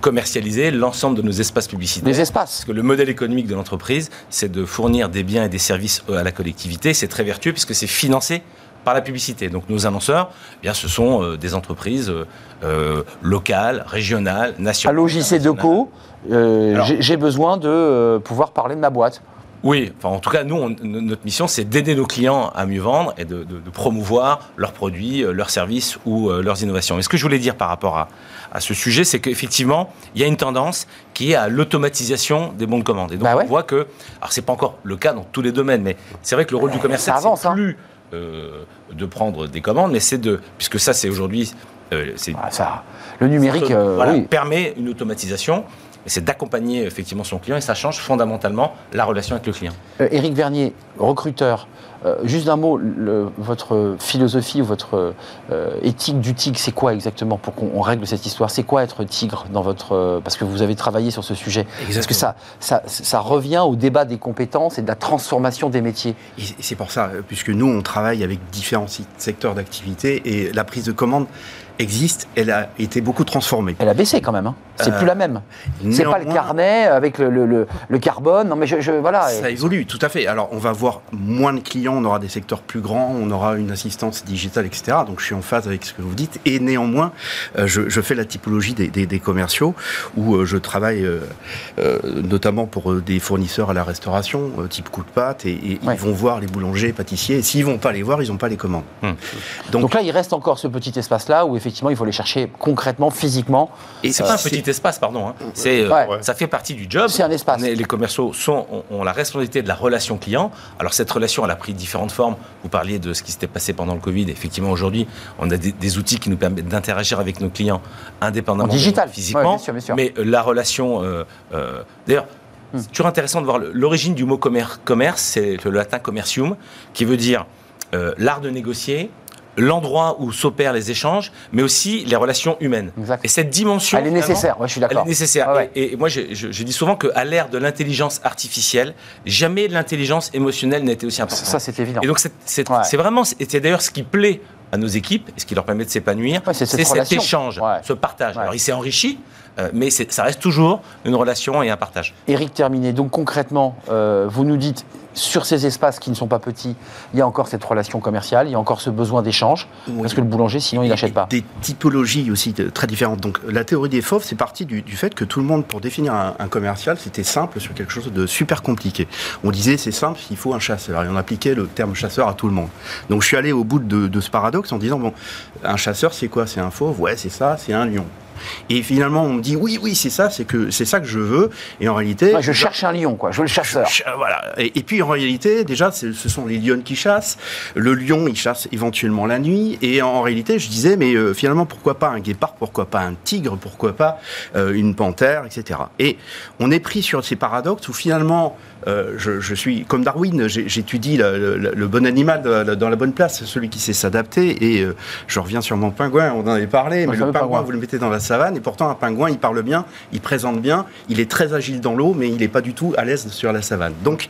commercialiser l'ensemble de nos espaces publicitaires. Des espaces. Parce que le modèle économique de l'entreprise, c'est de fournir des biens et des services à la collectivité. C'est très vertueux puisque c'est financé par la publicité. Donc nos annonceurs, eh bien, ce sont euh, des entreprises euh, euh, locales, régionales, À nationales. l'OJC internationales. Deco, euh, j'ai besoin de pouvoir parler de ma boîte. Oui, enfin, en tout cas, nous, on- notre mission, c'est d'aider nos clients à mieux vendre et de, de- de promouvoir leurs produits, leurs services ou leurs innovations. Et ce que je voulais dire par rapport à, à ce sujet, c'est qu'effectivement, il y a une tendance qui est à l'automatisation des bons de commande. Et donc, Bah ouais. on voit que, alors c'est pas encore le cas dans tous les domaines, mais c'est vrai que le rôle du commercial, c'est hein. Euh, de prendre des commandes, mais c'est de, puisque ça, c'est aujourd'hui, euh, c'est Ah, ça, le numérique, euh, voilà, oui. permet une automatisation. C'est d'accompagner effectivement son client et ça change fondamentalement la relation avec le client. Euh, Éric Vernier, recruteur, euh, juste un mot, le- votre philosophie ou votre euh, éthique du tigre, c'est quoi exactement pour qu'on on règle cette histoire? C'est quoi être tigre dans votre... euh, parce que vous avez travaillé sur ce sujet. Parce que ça, ça, ça revient au débat des compétences et de la transformation des métiers. Et c'est- pour ça, puisque nous, on travaille avec différents secteurs d'activité et la prise de commande existe, elle a été beaucoup transformée. Elle a baissé quand même. hein. C'est Euh, plus la même. C'est pas le carnet avec le, le- le- le carbone. Non mais je, je- voilà. Ça évolue, tout à fait. Alors, on va voir moins de clients, on aura des secteurs plus grands, on aura une assistance digitale, etc. Donc, je suis en phase avec ce que vous dites. Et néanmoins, euh, je, je fais la typologie des, des- des commerciaux où euh, je travaille euh, euh, notamment pour euh, des fournisseurs à la restauration, euh, type coup de pâte, et, et Ouais. ils vont voir les boulangers, pâtissiers. Et s'ils vont pas les voir, ils n'ont pas les commandes. Hmm. Donc, Donc là, il reste encore ce petit espace-là où effectivement, il faut les chercher concrètement, physiquement. et C'est pas un petit espace, pardon. hein. C'est, euh, Ouais. Ça fait partie du job. C'est un espace. Les commerciaux sont, ont, ont la responsabilité de la relation client. Alors cette relation, elle a pris différentes formes. Vous parliez de ce qui s'était passé pendant le Covid. Effectivement, aujourd'hui, on a des, des outils qui nous permettent d'interagir avec nos clients indépendamment En digital. physiquement. Ouais, bien sûr, bien sûr. Mais euh, la relation, euh, euh, d'ailleurs. Hmm. C'est toujours intéressant de voir l'origine du mot commer- commerce, c'est le latin commercium, qui veut dire euh, l'art de négocier, l'endroit où s'opèrent les échanges, mais aussi les relations humaines. Exact. Et cette dimension. Elle est nécessaire, ouais, je suis d'accord. Elle est nécessaire. Ouais. Et, et moi, je, je- je dis souvent qu'à l'ère de l'intelligence artificielle, jamais l'intelligence émotionnelle n'a été aussi importante. Ça, c'est évident. Et donc, c'est Ouais. vraiment, et c'est d'ailleurs ce qui plaît à nos équipes, et ce qui leur permet de s'épanouir, Ouais, c'est cet échange, Ouais. ce partage. Ouais. Alors, il s'est enrichi, euh, mais ça reste toujours une relation et un partage. Eric Terminé, donc concrètement, euh, vous nous dites, sur ces espaces qui ne sont pas petits, il y a encore cette relation commerciale, il y a encore ce besoin d'échange, Oui. parce que le boulanger, sinon, il n'achète pas. Des typologies aussi de- très différentes. Donc la théorie des fauves, c'est parti du, du fait que tout le monde, pour définir un, un commercial, c'était simple sur quelque chose de super compliqué. On disait c'est simple, il faut un chasseur. Et on appliquait le terme chasseur à tout le monde. Donc je suis allé au bout de, de ce paradoxe en disant bon, un chasseur c'est quoi? C'est un fauve? Ouais, c'est ça, c'est un lion. Et finalement, on me dit oui, oui, c'est ça, c'est que c'est ça que je veux. Et en réalité, Ouais, je cherche un lion, quoi, je veux le chasseur. Ch- Voilà. Et, et puis en réalité, déjà, ce sont les lions qui chassent. Le lion, il chasse éventuellement la nuit. Et en, réalité, je disais, mais euh, finalement, pourquoi pas un guépard Pourquoi pas un tigre Pourquoi pas euh, une panthère, etc. Et on est pris sur ces paradoxes où finalement, euh, je, je suis comme Darwin, j'étudie le, le- le bon animal dans la, bonne place, celui qui sait s'adapter. Et euh, je reviens sur mon pingouin, on en avait parlé, mais le pingouin, vous le mettez dans la savane, et pourtant un pingouin, il parle bien, il présente bien, il est très agile dans l'eau, mais il n'est pas du tout à l'aise sur la savane. Donc,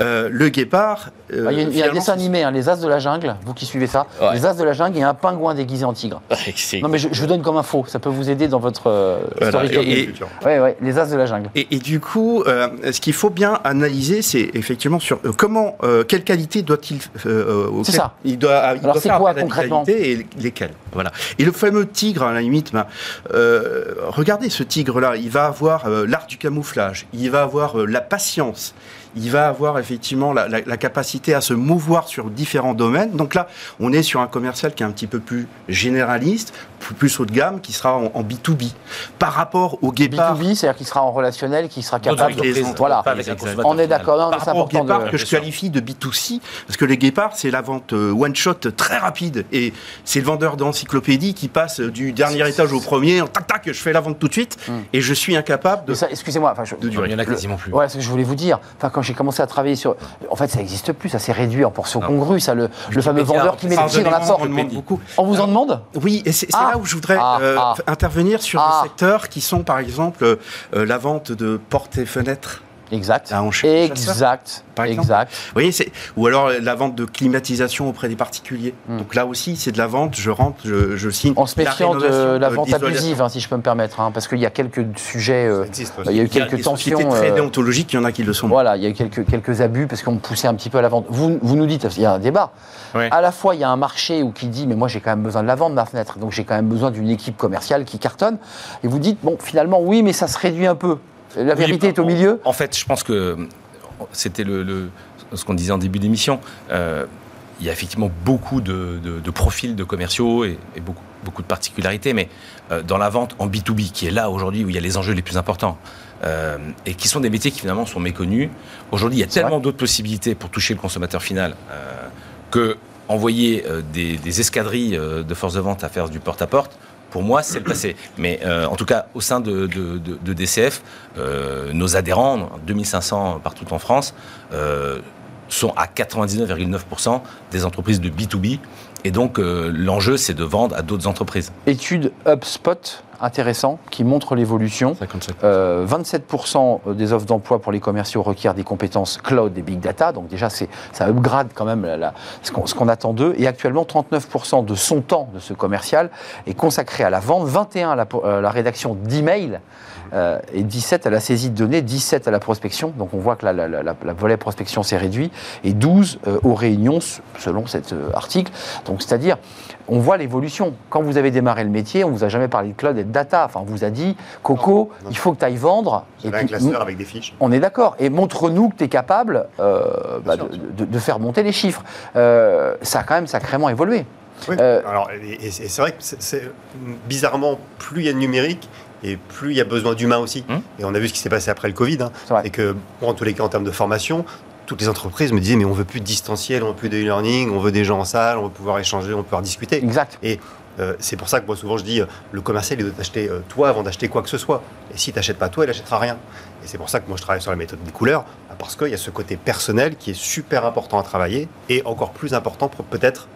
euh, le guépard. euh, Ah, Il y a, il y a un dessin animé, hein, Les As de la Jungle, vous qui suivez ça, Ouais. Les As de la Jungle, il y a un pingouin déguisé en tigre. *laughs* Non mais je, je vous donne comme info, ça peut vous aider dans votre euh, Voilà, storytelling. et- Ouais, ouais, Les As de la Jungle. Et, et du coup, euh, ce qu'il faut bien analyser, c'est effectivement sur euh, comment, euh, quelle qualité doit-il. euh, auquel- C'est ça. Il doit, il Alors, doit c'est faire quoi, concrètement? et lesquelles. Voilà. Et le fameux tigre, à la limite, ben, euh, regardez ce tigre-là, il va avoir euh, l'art du camouflage, il va avoir euh, la patience. Il va avoir effectivement la, la- la capacité à se mouvoir sur différents domaines. Donc là, on est sur un commercial qui est un petit peu plus généraliste, plus, plus haut de gamme, qui sera en, en B2B. Par rapport au guépard, B2B, c'est-à-dire qu'il sera en relationnel, qu'il sera capable les de... Voilà, pas avec on est d'accord, par rapport au important guépard de... que je qualifie de B2C, parce que les guépards, c'est la vente euh, one-shot très rapide. Et c'est le vendeur d'encyclopédie qui passe du dernier étage au premier, en tac tac, je fais la vente tout de suite, Hmm. et je suis incapable de... Excusez-moi, enfin, je- de Il y en a Le- quasiment plus. Ouais, ce que je voulais vous dire. Enfin, quand j'ai commencé à travailler sur. En fait, ça n'existe plus, ça s'est réduit en portion Non. congrue, ça, le, le fameux vendeur qui met le pied dans la porte. on demande beaucoup. On vous en demande Oui, et c'est Ah. là où je voudrais Ah, euh, ah. intervenir sur des secteurs qui sont, par exemple, euh, euh, la vente de portes et fenêtres. Exact. à Ancher- Exact. par. Exact. Vous voyez, c'est ou alors la vente de climatisation auprès des particuliers. Hmm. Donc là aussi, c'est de la vente. Je rentre, je, je signe. En se La méfiant de la euh, vente abusive, hein, si je peux me permettre, hein, parce qu'il y a quelques sujets. euh, Ça existe, il y a eu Il y a quelques des tensions. très euh, déontologiques, il y en a qui le sont. Voilà, il y a eu quelques, quelques abus parce qu'on poussait un petit peu à la vente. Vous, vous nous dites, il y a un débat. Ouais. À la fois, il y a un marché où qui dit, mais moi j'ai quand même besoin de la vente, ma fenêtre, donc j'ai quand même besoin d'une équipe commerciale qui cartonne. Et vous dites, bon, finalement, oui, mais ça se réduit un peu. La Oui, vérité est au milieu. En fait, je pense que c'était le, le- ce qu'on disait en début d'émission. Euh, il y a effectivement beaucoup de, de- de profils de commerciaux et, et beaucoup, beaucoup de particularités, mais euh, dans la vente en B2B, qui est là aujourd'hui où il y a les enjeux les plus importants, euh, et qui sont des métiers qui finalement sont méconnus. Aujourd'hui, il y a tellement d'autres possibilités pour toucher le consommateur final que envoyer des, des escadrilles de force de vente à faire du porte-à-porte, pour moi, c'est le passé. Mais euh, en tout cas, au sein de, DCF, euh, nos adhérents, 2500 partout en France, euh, sont à 99,9% des entreprises de B2B. Et donc, l'enjeu, c'est de vendre à d'autres entreprises. Étude HubSpot, intéressant, qui montre l'évolution. 57. Euh, 27% des offres d'emploi pour les commerciaux requièrent des compétences cloud et big data. Donc déjà, c'est, ça upgrade quand même la- la- ce, qu'on, attend d'eux. Et actuellement, 39% de son temps de ce commercial est consacré à la vente, 21 à la, po- euh, la rédaction d'emails euh, et 17 à la saisie de données, 17 à la prospection. Donc on voit que la, la- la- la- volet prospection s'est réduit et 12 euh, aux réunions selon cet euh, article. Donc c'est-à-dire, on voit l'évolution. Quand vous avez démarré le métier, on vous a jamais parlé de cloud et de data. Enfin, on vous a dit, Coco, Non, non. il faut que tu ailles vendre. Un puis, classeur avec des fiches. on est d'accord. Et montre-nous que tu es capable euh, bah, sûr, de, de- de faire monter les chiffres. Euh, ça a quand même sacrément évolué. Oui. Euh, Alors, et, et- et c'est vrai que c'est- c'est- bizarrement, plus il y a de numérique et plus il y a besoin d'humains aussi. Hum. Et on a vu ce qui s'est passé après le Covid. hein. C'est. Et que, en tous les cas, en termes de formation, toutes les entreprises me disaient mais on veut plus de distanciel, on veut plus de e-learning, on veut des gens en salle, on veut pouvoir échanger, on veut pouvoir discuter. Exact. Euh, c'est pour ça que moi souvent je dis euh, le commercial il doit t'acheter euh, toi avant d'acheter quoi que ce soit. Et si t'achètes pas toi, il achètera rien. Et c'est pour ça que moi je travaille sur la méthode des couleurs parce qu'il y a ce côté personnel qui est super important à travailler et encore plus important peut-être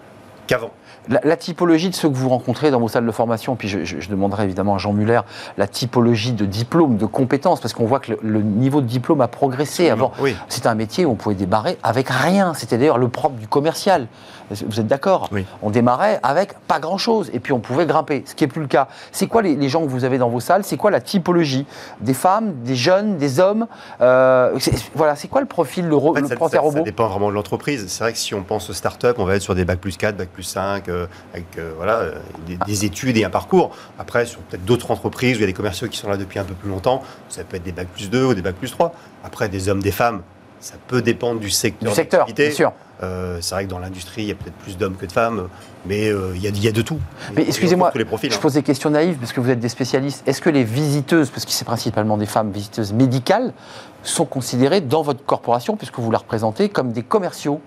qu'avant. La, la typologie de ceux que vous rencontrez dans vos salles de formation, puis je, je- je demanderai évidemment à Jean Muller la typologie de diplôme, de compétences, parce qu'on voit que le, le niveau de diplôme a progressé. Avant, Oui. c'était un métier où on pouvait démarrer avec rien. C'était d'ailleurs le propre du commercial. Vous êtes d'accord? Oui. On démarrait avec pas grand-chose, et puis on pouvait grimper, ce qui est plus le cas. C'est quoi les, les gens que vous avez dans vos salles? C'est quoi la typologie? Des femmes, des jeunes, des hommes? Euh, c'est- Voilà, c'est quoi le profil, le, En fait, le ça, profil ça- ça robot? dépend vraiment de l'entreprise. C'est vrai que si on pense aux startups, on va être sur des bac plus 4, bac plus 5, euh, avec euh, voilà, euh, des, des études et un parcours. Après, sur peut-être d'autres entreprises où il y a des commerciaux qui sont là depuis un peu plus longtemps, ça peut être des bac plus 2 ou des bac plus 3. Après, des hommes, des femmes, ça peut dépendre du secteur. du secteur, bien sûr. Euh, c'est vrai que dans l'industrie, il y a peut-être plus d'hommes que de femmes, mais euh, il y, a, il y a de tout. Mais excusez-moi. Je hein. pose des questions naïves parce que vous êtes des spécialistes. Est-ce que les visiteuses, parce que c'est principalement des femmes visiteuses médicales, sont considérées dans votre corporation, puisque vous la représentez, comme des commerciaux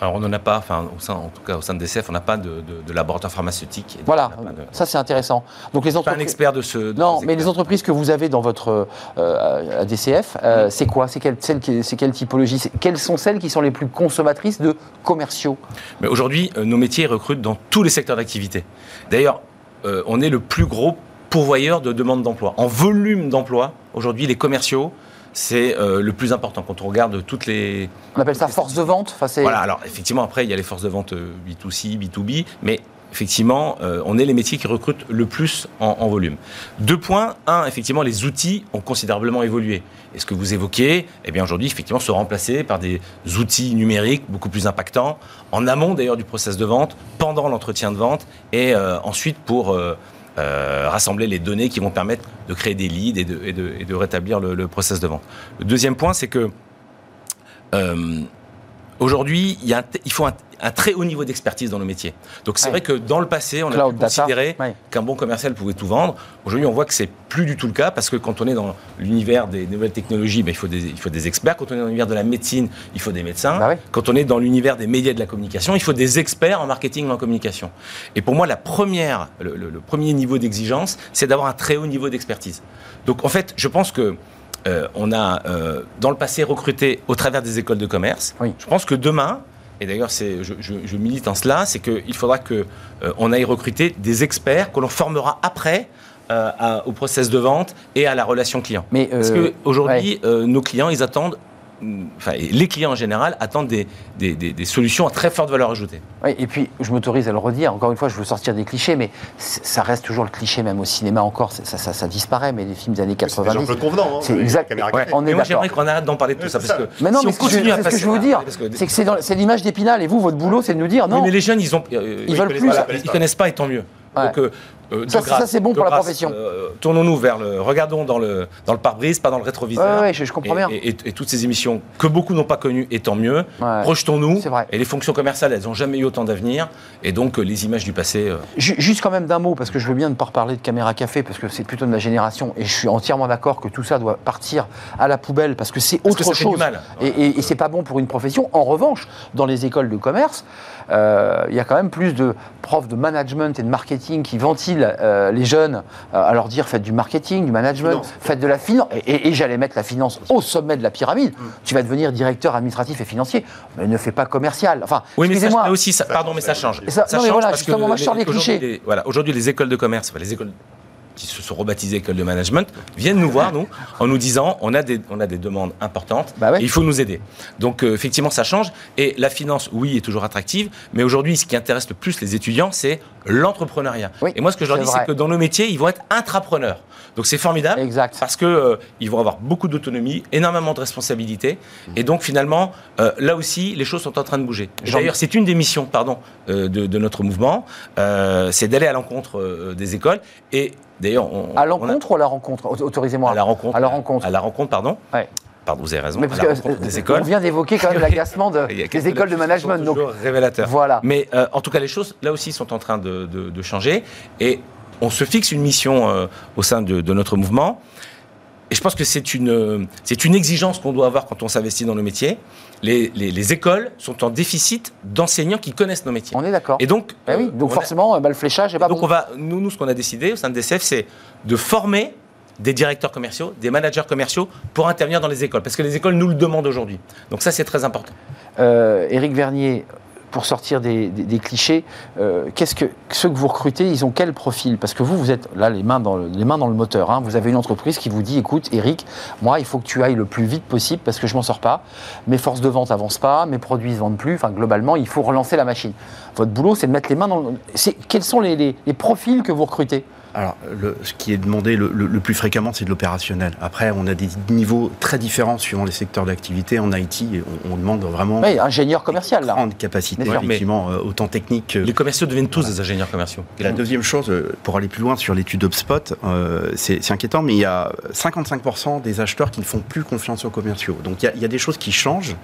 Alors on n'en a pas, enfin au sein, en tout cas au sein de DCF, on n'a pas de, de- de laboratoire pharmaceutique. Donc, Voilà, de- ça c'est intéressant. Donc les pas un entreprises. expert de ce. de Non, mais les entreprises que vous avez dans votre euh, à DCF, euh, c'est quoi? C'est quelle, quelle typologie? Quelles sont celles qui sont les plus consommatrices de commerciaux? Mais aujourd'hui, euh, nos métiers recrutent dans tous les secteurs d'activité. D'ailleurs, on est le plus gros pourvoyeur de demandes d'emploi. En volume d'emploi, aujourd'hui, les commerciaux, c'est euh, le plus important. Quand on regarde toutes les, On appelle ça force de vente. Enfin, Voilà, alors effectivement, après, il y a les forces de vente euh, B2C, B2B, mais effectivement, euh, on est les métiers qui recrutent le plus en, en volume. Deux points. Un, effectivement, les outils ont considérablement évolué. Et ce que vous évoquez, eh bien aujourd'hui, effectivement, sont remplacés par des outils numériques beaucoup plus impactants, en amont d'ailleurs du process de vente, pendant l'entretien de vente, et euh, ensuite pour euh, euh, rassembler les données qui vont permettre de créer des leads et de, rétablir le, le process de vente. Le deuxième point, c'est que euh, aujourd'hui, il, y a un t- il faut un, un très haut niveau d'expertise dans nos métiers. Donc c'est Ouais. vrai que dans le passé, on a Cloud Ouais. qu'un bon commercial pouvait tout vendre. Aujourd'hui, on voit que c'est plus du tout le cas parce que quand on est dans l'univers des nouvelles technologies, ben, il, faut des, il faut des experts. Quand on est dans l'univers de la médecine, il faut des médecins. Bah ouais. Quand on est dans l'univers des médias et de la communication, il faut des experts en marketing et en communication. Et pour moi, la première, le, le- le premier niveau d'exigence, c'est d'avoir un très haut niveau d'expertise. Donc en fait, je pense que euh, on a euh, dans le passé recruté au travers des écoles de commerce. Oui. Je pense que demain, et d'ailleurs c'est, je, je- je milite en cela, c'est qu'il faudra que euh, on aille recruter des experts que l'on formera après à- au process de vente et à la relation client. Mais Parce qu'aujourd'hui, nos clients, ils attendent, enfin et les clients en général attendent des, des- des- des solutions à très forte valeur ajoutée. Oui, et puis, je m'autorise à le redire, encore une fois, je veux sortir des clichés, mais ça reste toujours le cliché, même au cinéma encore, ça, ça, ça- ça disparaît, mais les films des années C'est des 90. Jean-Claude Convenant. hein, C'est exact. Ouais, on est Mais moi, j'aimerais qu'on arrête d'en parler de tout ça. c'est Parce ça. que Mais non, si mais on ce que je- continue à c'est ce que je veux vous dire, c'est que c'est c'est l'image d'Épinal, et vous, votre boulot, c'est de nous dire, Oui, non, mais les jeunes, ils ont. euh, Ils veulent connaissent plus. pas, Ils Ils connaissent pas et tant mieux. Ouais. Donc, euh, euh, Ça, ça, grâce- ça, c'est bon pour la profession. euh, Tournons-nous vers le. Regardons dans le, dans le pare-brise, pas dans le rétroviseur. Ouais, ouais, je- je comprends Et- bien. Et, et- et toutes ces émissions que beaucoup n'ont pas connues, et tant mieux. Ouais. Projetons-nous. C'est vrai. Et les fonctions commerciales, elles n'ont jamais eu autant d'avenir. Et donc, euh, les images du passé. Ju- Juste quand même d'un mot, parce que je veux bien ne pas reparler de caméra café, parce que c'est plutôt de ma génération, et je suis entièrement d'accord que tout ça doit partir à la poubelle, parce que c'est autre que ça fait chose. du mal. Et c'est pas bon pour une profession. En revanche, dans les écoles de commerce, euh, il y a quand même plus de profs de management et de marketing qui ventilent euh, les jeunes euh, à leur dire faites du marketing, du management, Finance. faites de la finance. Et, et- et j'allais mettre la finance au sommet de la pyramide. Mm. Tu vas devenir directeur administratif et financier, mais ne fais pas commercial. Enfin, Oui, mais ça, là aussi, ça- pardon, mais ça change. Ça- non, mais change voilà, parce que moi, je sors les clichés. les- voilà, aujourd'hui, les écoles de commerce, enfin, les écoles qui se sont rebaptisées écoles de management, viennent nous voir, nous, en nous disant on a des, on a des demandes importantes, Bah ouais. et il faut nous aider. Donc, euh, effectivement, ça change. Et la finance, oui, est toujours attractive, mais aujourd'hui, ce qui intéresse le plus les étudiants, c'est l'entrepreneuriat. Oui, et moi, ce que je leur dis, c'est que dans nos métiers, ils vont être intrapreneurs. Donc, c'est formidable. Exact. Parce que euh, ils vont avoir beaucoup d'autonomie, énormément de responsabilités, et donc finalement, euh, là aussi, les choses sont en train de bouger. D'ailleurs, c'est une des missions, pardon, de, de notre mouvement, c'est d'aller à l'encontre des écoles. Et d'ailleurs, on, À on a- l'encontre ou à la rencontre? Auto- Autorisez-moi. à la rencontre, À la rencontre. à la rencontre, pardon. Ouais. Pardon, vous avez raison. Mais parce que, euh, des écoles. On vient d'évoquer quand même *laughs* l'agacement de- des écoles de management. sont Donc, toujours révélateurs. voilà. Mais euh, en tout cas, les choses, là aussi, sont en train de, de- de changer. Et on se fixe une mission euh, au sein de, de notre mouvement. Et je pense que c'est une, euh, c'est une exigence qu'on doit avoir quand on s'investit dans nos métiers. Les, les- les écoles sont en déficit d'enseignants qui connaissent nos métiers. On est d'accord. Et donc, Eh oui, euh, donc on a- forcément, bah, le fléchage est pas donc bon. on va, nous, nous, ce qu'on a décidé au sein de DCF, c'est de former des directeurs commerciaux, des managers commerciaux pour intervenir dans les écoles. Parce que les écoles nous le demandent aujourd'hui. Donc ça, c'est très important. Euh, Éric Vernier, pour sortir des, clichés, euh, qu'est-ce que ceux que vous recrutez, ils ont quel profil? Parce que vous, vous êtes là les mains dans le, moteur. hein. Vous avez une entreprise qui vous dit, écoute, Eric, moi, il faut que tu ailles le plus vite possible parce que je m'en sors pas. Mes forces de vente avancent pas, mes produits se vendent plus. Enfin, globalement, il faut relancer la machine. Votre boulot, c'est de mettre les mains dans. Le... Quels sont les profils que vous recrutez? Alors, le- ce qui est demandé le, le- le plus fréquemment, c'est de l'opérationnel. Après, on a des niveaux très différents suivant les secteurs d'activité. En IT, on, on demande vraiment Oui, ingénieur commercial là. grande capacité, sûr. effectivement, euh, autant technique que, Les commerciaux deviennent tous des ingénieurs commerciaux. Et la deuxième chose, euh, pour aller plus loin sur l'étude HubSpot, euh, c'est c'est inquiétant, mais il y a 55% des acheteurs qui ne font plus confiance aux commerciaux. Donc il y a, il y a des choses qui changent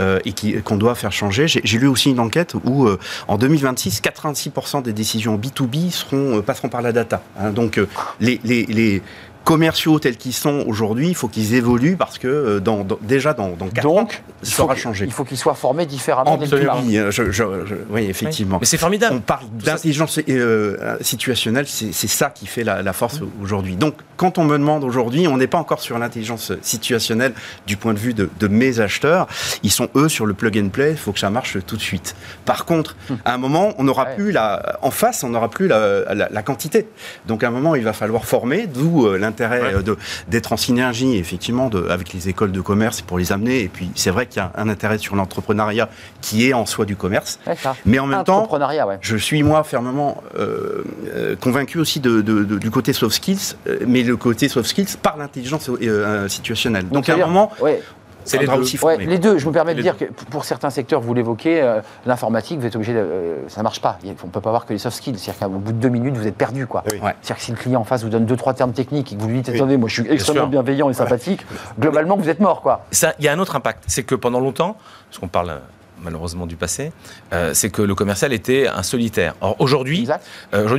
euh, et qui- qu'on doit faire changer. J'ai j'ai lu aussi une enquête où euh, en 2026, 86% des décisions B2B seront, euh, passeront par la data. Hein. donc euh, les, commerciaux tels qu'ils sont aujourd'hui, il faut qu'ils évoluent parce que euh, dans, dans- déjà dans, dans 4 ans, Donc, il ça que- changé. Il faut qu'ils soient formés différemment dès le Absolument, je- je- je- oui, effectivement. Mais c'est formidable. On parle d'intelligence euh, situationnelle, c'est ça qui fait la, la force aujourd'hui. Donc, quand on me demande aujourd'hui, on n'est pas encore sur l'intelligence situationnelle du point de vue de, de mes acheteurs. Ils sont eux sur le plug and play. Il faut que ça marche tout de suite. Par contre, à un moment, on n'aura Ouais. plus la, en face, on n'aura plus la, la- la quantité. Donc, à un moment, il va falloir former, d'où euh, l'intérêt Ouais. euh, de- d'être en synergie, effectivement, de- avec les écoles de commerce pour les amener. Et puis, c'est vrai qu'il y a un intérêt sur l'entrepreneuriat qui est en soi du commerce. Mais en même temps, Entrepreneuriat, ouais. je suis moi fermement euh, euh, convaincu aussi de, de- de- du côté soft skills, mais le côté soft skills par l'intelligence euh, situationnelle. Donc, à un moment, ouais, C'est les faudra deux. aussi ouais, former. les deux. Je me permets de Les dire que pour certains secteurs, vous l'évoquez, euh, l'informatique, vous êtes obligé de. euh, ça marche pas. On ne peut pas avoir que les soft skills. C'est-à-dire qu'au bout de deux minutes, vous êtes perdu. quoi. Oui. Ouais. C'est-à-dire que si le client en face vous donne deux, trois termes techniques et que vous lui dites Oui. attendez, moi je suis extrêmement bienveillant et sympathique, globalement, vous êtes mort. quoi. Ça, il y a un autre impact, c'est que pendant longtemps, parce qu'on parle euh, malheureusement du passé, euh, c'est que le commercial était un solitaire. Or euh, aujourd'hui,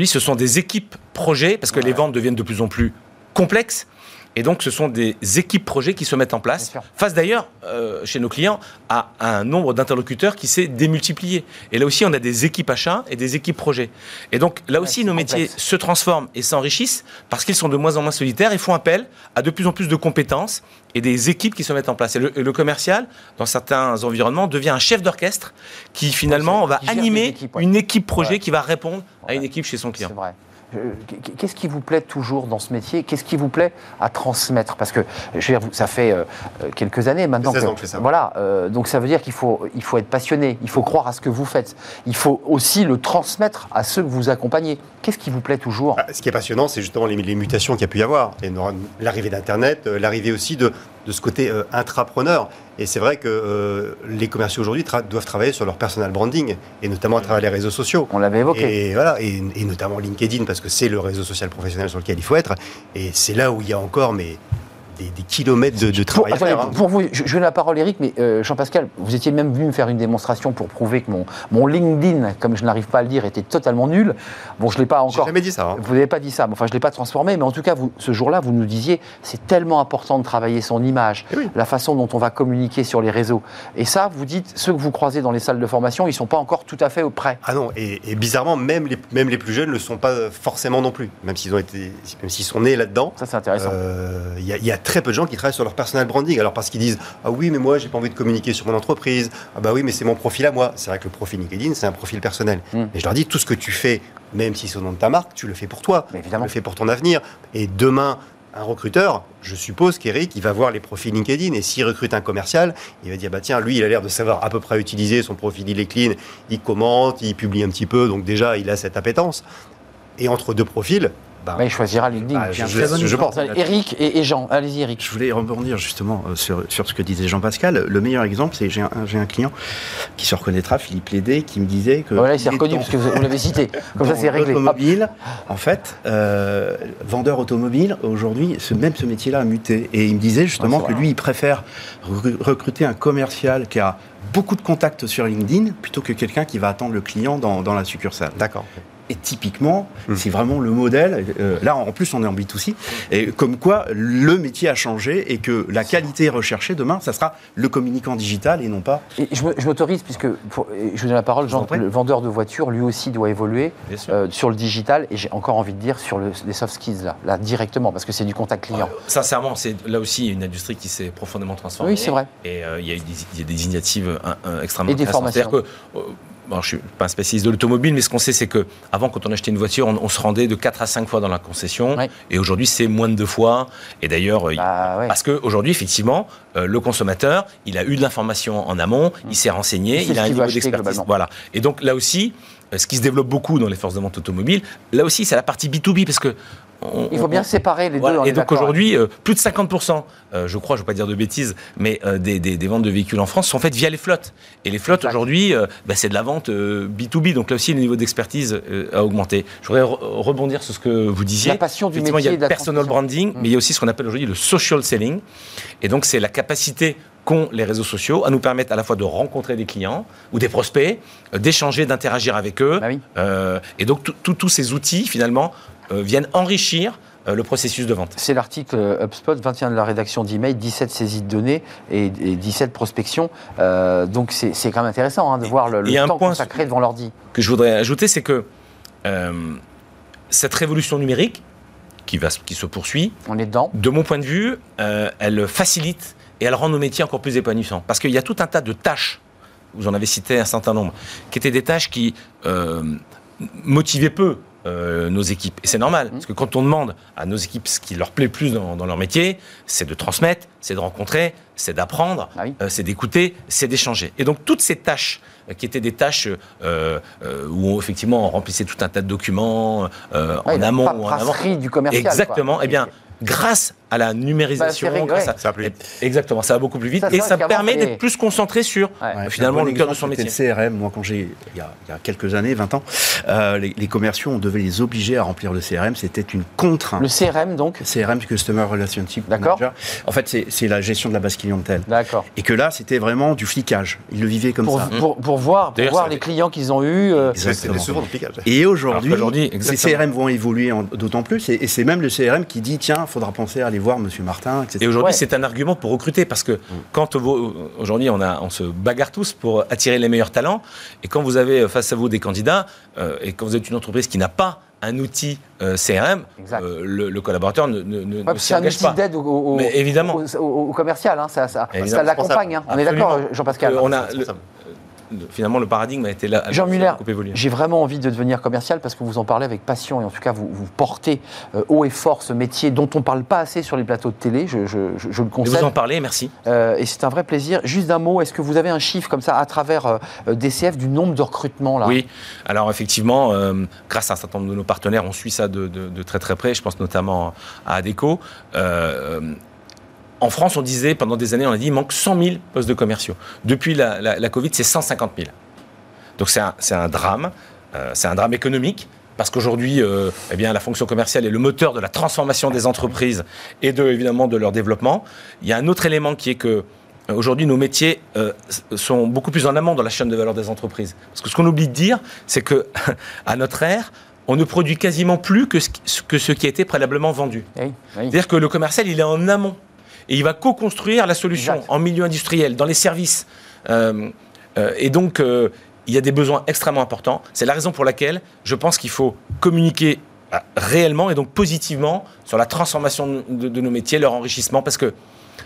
ce sont des équipes projets parce que les ventes deviennent de plus en plus complexes. Et donc, ce sont des équipes projets qui se mettent en place, face d'ailleurs, euh, chez nos clients, à un nombre d'interlocuteurs qui s'est démultiplié. Et là aussi, on a des équipes achats et des équipes projets. Et donc, là aussi, nos complexe. métiers se transforment et s'enrichissent parce qu'ils sont de moins en moins solitaires et font appel à de plus en plus de compétences et des équipes qui se mettent en place. Et le, commercial, dans certains environnements, devient un chef d'orchestre qui finalement va qui animer équipes, ouais. une équipe projet qui va répondre à une équipe chez son client. C'est vrai. Euh, Qu'est-ce qui vous plaît toujours dans ce métier? Qu'est-ce qui vous plaît à transmettre? Parce que je veux dire, ça fait euh, quelques années maintenant. Ça fait 16 que- ans que je fais ça. Voilà, euh, donc ça veut dire qu'il faut, il faut être passionné, il faut croire à ce que vous faites, il faut aussi le transmettre à ceux que vous accompagnez. Qu'est-ce qui vous plaît toujours? Ah, Ce qui est passionnant, c'est justement les, les mutations qu'il y a pu y avoir. L'arrivée d'Internet, l'arrivée aussi de, de ce côté euh, intrapreneur. Et c'est vrai que euh, les commerciaux aujourd'hui tra- doivent travailler sur leur personal branding, et notamment à travers les réseaux sociaux. On l'avait évoqué. Et voilà, et, et notamment LinkedIn, parce que c'est le réseau social professionnel sur lequel il faut être. Et c'est là où il y a encore mais, des, des kilomètres de, de Pour, travail attendez, hein. pour vous, je, je donne la parole Eric, mais euh, Jean-Pascal, vous étiez même venu me faire une démonstration pour prouver que mon, mon LinkedIn, comme je n'arrive pas à le dire, était totalement nul. Bon, je ne l'ai pas encore jamais dit ça. hein. Vous n'avez pas dit ça, enfin je ne l'ai pas transformé, mais en tout cas, vous, ce jour-là, vous nous disiez, c'est tellement important de travailler son image, Eh oui. la façon dont on va communiquer sur les réseaux. Et ça, vous dites, ceux que vous croisez dans les salles de formation, ils ne sont pas encore tout à fait prêts. Ah non, et, et bizarrement, même les, même les plus jeunes ne le sont pas forcément non plus, même s'ils ont été, même s'ils sont nés là-dedans. Ça, c'est intéressant. Euh, y, il y a très peu de gens qui travaillent sur leur personal branding. Alors parce qu'ils disent ah oui mais moi j'ai pas envie de communiquer sur mon entreprise. Ah bah oui mais c'est mon profil à moi. C'est vrai que le profil LinkedIn c'est un profil personnel. Mm. Et je leur dis tout ce que tu fais, même si c'est au nom de ta marque, tu le fais pour toi. Mais évidemment. Tu le fais pour ton avenir. Et demain un recruteur, je suppose qu'Eric, il va voir les profils LinkedIn et s'il recrute un commercial, il va dire bah tiens, lui, il a l'air de savoir à peu près utiliser son profil, il est clean, il commente, il publie un petit peu, donc déjà, il a cette appétence. Et entre deux profils, bah, Mais il choisira LinkedIn. bah, je, idée. pense. Eric et, et Jean, allez-y Eric. Je voulais rebondir justement euh, sur, sur ce que disait Jean-Pascal. Le meilleur exemple, c'est j'ai un, j'ai un client qui se reconnaîtra, Philippe Lédé, qui me disait que. Voilà, il s'est reconnu parce que vous, vous l'avez cité. *laughs* Comme ça, c'est réglé. Hop. L'automobile, en fait, euh, vendeur automobile, aujourd'hui, ce, même ce métier-là a muté. Et il me disait justement Ouais, que vrai. lui, il préfère re- recruter un commercial qui a beaucoup de contacts sur LinkedIn plutôt que quelqu'un qui va attendre le client dans, dans la succursale. D'accord. Et typiquement, Mm. c'est vraiment le modèle. euh, là, en plus, on est en B2C. Et comme quoi, le métier a changé et que la qualité recherchée demain, ça sera le communicant digital et non pas. Et je m'autorise, puisque pour- je vous donne la parole, Jean, le vendeur de voitures, lui aussi, doit évoluer euh, sur le digital, et j'ai encore envie de dire sur le- les soft skills, là, là, directement, parce que c'est du contact client. Sincèrement, c'est là aussi une industrie qui s'est profondément transformée. Oui, c'est vrai. Et euh, il y, a eu des- il y a des initiatives euh, euh, extrêmement Et des formations. C'est-à-dire que, euh, bon, je suis pas un spécialiste de l'automobile, mais ce qu'on sait, c'est que avant, quand on achetait une voiture, on, on se rendait de 4 à 5 fois dans la concession. Ouais. Et aujourd'hui, c'est moins de deux fois. Et d'ailleurs, il- Bah, ouais. parce qu'aujourd'hui, effectivement, euh, le consommateur, il a eu de l'information en amont, il s'est renseigné, Il a un niveau d'expertise. Voilà. Et donc là aussi, euh, ce qui se développe beaucoup dans les forces de vente automobiles, là aussi, c'est la partie B2B, parce que on- Il faut on- bien séparer les voilà. deux. on Et donc aujourd'hui, euh, plus de 50%, euh, je crois, je ne veux pas dire de bêtises, mais euh, des, des- des ventes de véhicules en France sont faites via les flottes. Et les flottes aujourd'hui, bah, c'est de la vente euh, B2B. Donc là aussi, le niveau d'expertise a augmenté. Je voudrais re- rebondir sur ce que vous disiez. La passion du métier il y a le personal branding, Mm. mais il y a aussi ce qu'on appelle aujourd'hui le social selling. Et donc, c'est la capacité qu'ont les réseaux sociaux à nous permettre à la fois de rencontrer des clients ou des prospects, d'échanger, d'interagir avec eux. Bah oui. Euh, et donc, tous ces outils, finalement, viennent enrichir euh, le processus de vente. C'est l'article euh, HubSpot, 21 de la rédaction d'email, 17 saisies de données et, et 17 prospections. Euh, donc c'est c'est quand même intéressant hein, de Et- voir le, le et un temps point consacré devant l'ordi. que je voudrais ajouter, c'est que euh, cette révolution numérique, qui, va, se- qui se poursuit, On est dedans. de mon point de vue, euh, elle facilite et elle rend nos métiers encore plus épanouissants. Parce qu'il y a tout un tas de tâches, vous en avez cité un certain nombre, qui étaient des tâches qui euh, motivaient peu euh, nos équipes. Et c'est normal, parce que quand on demande à nos équipes ce qui leur plaît plus dans, dans leur métier, c'est de transmettre, c'est de rencontrer, c'est d'apprendre, Ah oui. euh, c'est d'écouter, c'est d'échanger. Et donc toutes ces tâches euh, qui étaient des tâches euh, euh, où effectivement on remplissait tout un tas de documents en amont ou en avant. du commercial. quoi. Exactement. Eh bien, grâce à la numérisation, Bah, c'est grâce réglé. à- Ça va plus vite. Exactement, ça va beaucoup plus vite Ça, et ça permet d'être plus concentré sur Ouais. Ouais, finalement bon le cœur de son métier. le CRM. Moi, quand j'ai, il y a, il y a quelques années, 20 ans, euh, les, les commerciaux, on devait les obliger à remplir le CRM. C'était une contrainte. Le CRM donc. CRM, Customer Relationship D'accord. En fait, c'est la gestion de la base clientèle. D'accord. Et que là, c'était vraiment du flicage. Ils le vivaient comme Pour, ça. pour, pour voir, pour voir les clients qu'ils ont eus. euh, C'était Exactement. souvent. Et aujourd'hui, ces exactement. CRM vont évoluer d'autant plus. Et, et c'est même le CRM qui dit tiens, il faudra penser à aller voir Monsieur Martin, etc. Et aujourd'hui, Ouais. c'est un argument pour recruter parce que quand vous- aujourd'hui on, a- on se bagarre tous pour attirer les meilleurs talents, et quand vous avez face à vous des candidats, euh, et quand vous êtes une entreprise qui n'a pas un outil euh, CRM, euh, le, le collaborateur ne, ne, ne- ouais, c'est un outil d'aide au, au- Mais évidemment. au, au- au commercial, hein, ça, ça, ça l'accompagne. hein. On est d'accord, Jean-Pascal Euh, on a le- finalement le paradigme a été là. Jean Muller, j'ai vraiment envie de devenir commercial parce que vous en parlez avec passion et en tout cas vous, vous portez euh, haut et fort ce métier dont on ne parle pas assez sur les plateaux de télé, je, je- je- je le vous en parlez, merci. Euh, et c'est un vrai plaisir. Juste d'un mot, est-ce que vous avez un chiffre comme ça à travers euh, DCF du nombre de recrutements là? Oui, alors effectivement, grâce à un certain nombre de nos partenaires, on suit ça de, de- de très très près. Je pense notamment à ADECO. En France, on disait pendant des années, on a dit il manque 100 000 postes de commerciaux. Depuis la, la- la Covid, c'est 150 000. Donc c'est un, drame. Euh, c'est un drame économique. Parce qu'aujourd'hui, euh, eh bien, la fonction commerciale est le moteur de la transformation des entreprises et de, évidemment de leur développement. Il y a un autre élément qui est que euh, aujourd'hui, nos métiers euh, sont beaucoup plus en amont dans la chaîne de valeur des entreprises. Parce que ce qu'on oublie de dire, c'est que *laughs* à notre ère, on ne produit quasiment plus que ce qui, que ce qui a été préalablement vendu. Oui, oui. C'est-à-dire que le commercial, il est en amont. Et il va co-construire la solution Exact. en milieu industriel, dans les services. Euh, euh, et donc, euh, il y a des besoins extrêmement importants. C'est la raison pour laquelle je pense qu'il faut communiquer réellement et donc positivement sur la transformation de, de nos métiers, leur enrichissement, parce que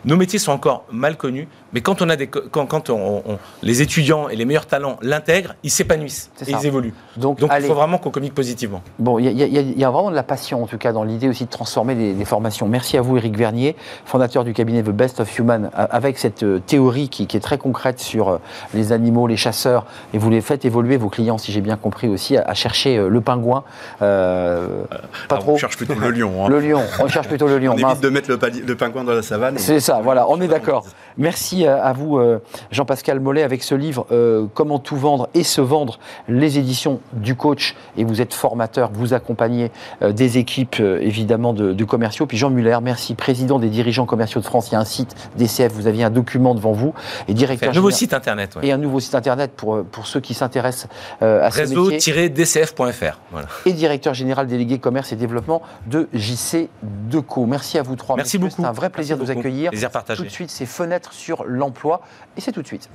nos métiers sont encore mal connus, mais quand, on a des, quand, quand on- on- les étudiants et les meilleurs talents l'intègrent, ils s'épanouissent et ça. ils évoluent. Donc, il faut vraiment qu'on communique positivement. Bon, il y, a- y y vraiment de la passion, en tout cas, dans l'idée aussi de transformer les, les formations. Merci à vous, Éric Vernier, fondateur du cabinet The Best of Human, avec cette euh, théorie qui, qui est très concrète sur euh, les animaux, les chasseurs, et vous les faites évoluer vos clients, si j'ai bien compris aussi, à, à chercher euh, le pingouin. euh, pas Ah, trop. On cherche plutôt le lion. hein. Le lion, on cherche plutôt le lion. *laughs* On évite de mettre le, pingouin dans la savane. C'est ça, voilà, on est d'accord. Merci à à vous, euh, Jean-Pascal Mollet, avec ce livre euh, Comment tout vendre et se vendre, les éditions du coach. Et vous êtes formateur, vous accompagnez euh, des équipes, évidemment, de, de commerciaux. Puis Jean Muller, merci, président des dirigeants commerciaux de France. Il y a un site DCF, vous aviez un document devant vous. Et directeur un nouveau général- site internet. ouais. Et un nouveau site internet pour, pour ceux qui s'intéressent à ce métier. réseau-dcf.fr. Voilà. Et directeur général délégué commerce et développement de JC Deco. Merci à vous trois. Merci beaucoup. C'est un vrai plaisir Merci de vous beaucoup. accueillir. Plaisir partagé. Tout de suite, c'est fenêtres sur l'emploi. Et c'est tout de suite.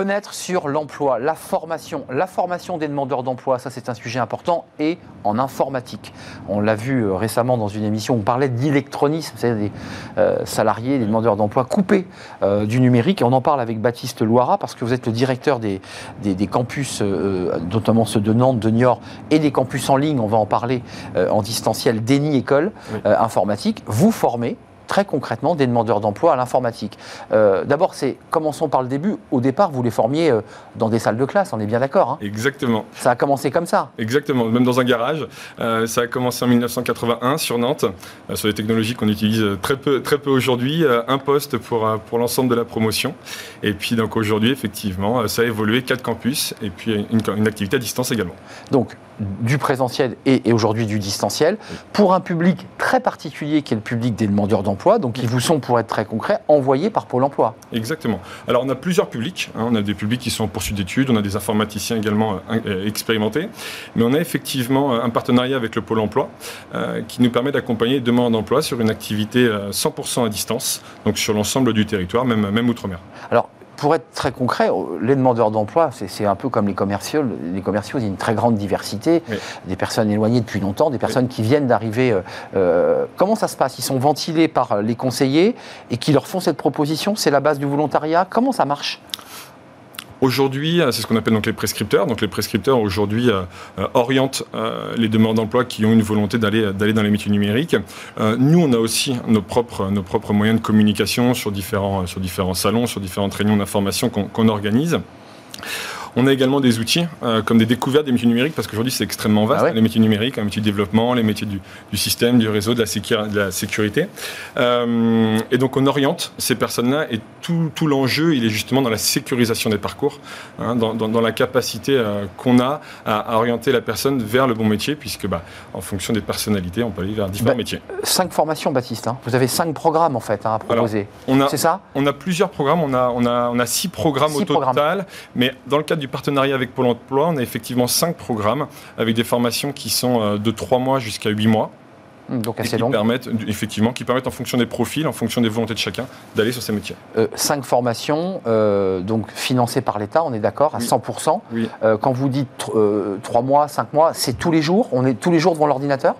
Fenêtre sur l'emploi, la formation. La formation des demandeurs d'emploi, ça c'est un sujet important, et en informatique. On l'a vu euh, récemment dans une émission, on parlait d'électronisme, c'est des euh, salariés, des demandeurs d'emploi coupés euh, du numérique. Et on en parle avec Baptiste Loira, parce que vous êtes le directeur des, des, des campus, euh, notamment ceux de Nantes, de Niort, et des campus en ligne, on va en parler en distanciel, d'ENI École Oui. Informatique. Vous formez très concrètement des demandeurs d'emploi à l'informatique. Euh, D'abord, c'est commençons par le début. Au départ, vous les formiez euh, dans des salles de classe, on est bien d'accord. hein Exactement, Ça a commencé comme ça. exactement. Même dans un garage. Euh, ça a commencé en 1981 sur Nantes, sur des technologies qu'on utilise très peu, très peu aujourd'hui. Un poste pour, pour l'ensemble de la promotion. Et puis donc aujourd'hui, effectivement, ça a évolué, quatre campus, et puis une, une activité à distance également. Donc, du présentiel et, et aujourd'hui du distanciel, pour un public très particulier qui est le public des demandeurs d'emploi, donc qui vous sont, pour être très concret, envoyés par Pôle emploi. Exactement. Alors on a plusieurs publics. hein. On a des publics qui sont en poursuite d'études, on a des informaticiens également euh, euh, expérimentés, mais on a effectivement euh, un partenariat avec le Pôle Emploi euh, qui nous permet d'accompagner les demandeurs d'emploi sur une activité euh, 100% à distance, donc sur l'ensemble du territoire, même, même outre-mer. Alors, pour être très concret, euh, les demandeurs d'emploi, c'est- un peu comme les commerciaux. Les commerciaux, il y a une très grande diversité, Oui. des personnes éloignées depuis longtemps, des personnes qui viennent d'arriver. euh, euh, comment ça se passe? Ils sont ventilés par les conseillers et qui leur font cette proposition? C'est la base du volontariat? Comment ça marche? Aujourd'hui, euh, c'est ce qu'on appelle donc les prescripteurs. Donc les prescripteurs aujourd'hui euh, euh, orientent les demandeurs d'emploi qui ont une volonté d'aller d'aller dans les métiers numériques. Nous, on a aussi nos propres nos propres moyens de communication sur différents sur différents salons, sur différentes réunions d'information qu'on organise. On a également des outils euh, comme des découvertes des métiers numériques parce qu'aujourd'hui c'est extrêmement vaste. Ah ouais Les métiers numériques, les métiers de développement, les métiers du, du système, du réseau, de la, sécur- de la sécurité. Euh, et donc on oriente ces personnes-là et tout, tout l'enjeu il est justement dans la sécurisation des parcours, hein, dans, dans- dans la capacité euh, qu'on a à, à orienter la personne vers le bon métier puisque bah, en fonction des personnalités on peut aller vers différents Bah, métiers. Cinq formations, Baptiste. hein. Vous avez cinq programmes en fait hein, à proposer. C'est ça? On a plusieurs programmes, on a, on a, on a six programmes Six au programmes. total, mais dans le cadre du partenariat avec Pôle emploi, on a effectivement cinq programmes avec des formations qui sont euh, de trois mois jusqu'à huit mois Hum, Donc et assez qui long. permettent, effectivement, qui permettent en fonction des profils, en fonction des volontés de chacun, d'aller sur ces métiers. Euh, cinq formations, euh, donc financées par l'État, on est d'accord, à Oui. 100%. Oui. Euh, quand vous dites tr- trois mois, cinq mois, c'est tous les jours? On est tous les jours devant l'ordinateur?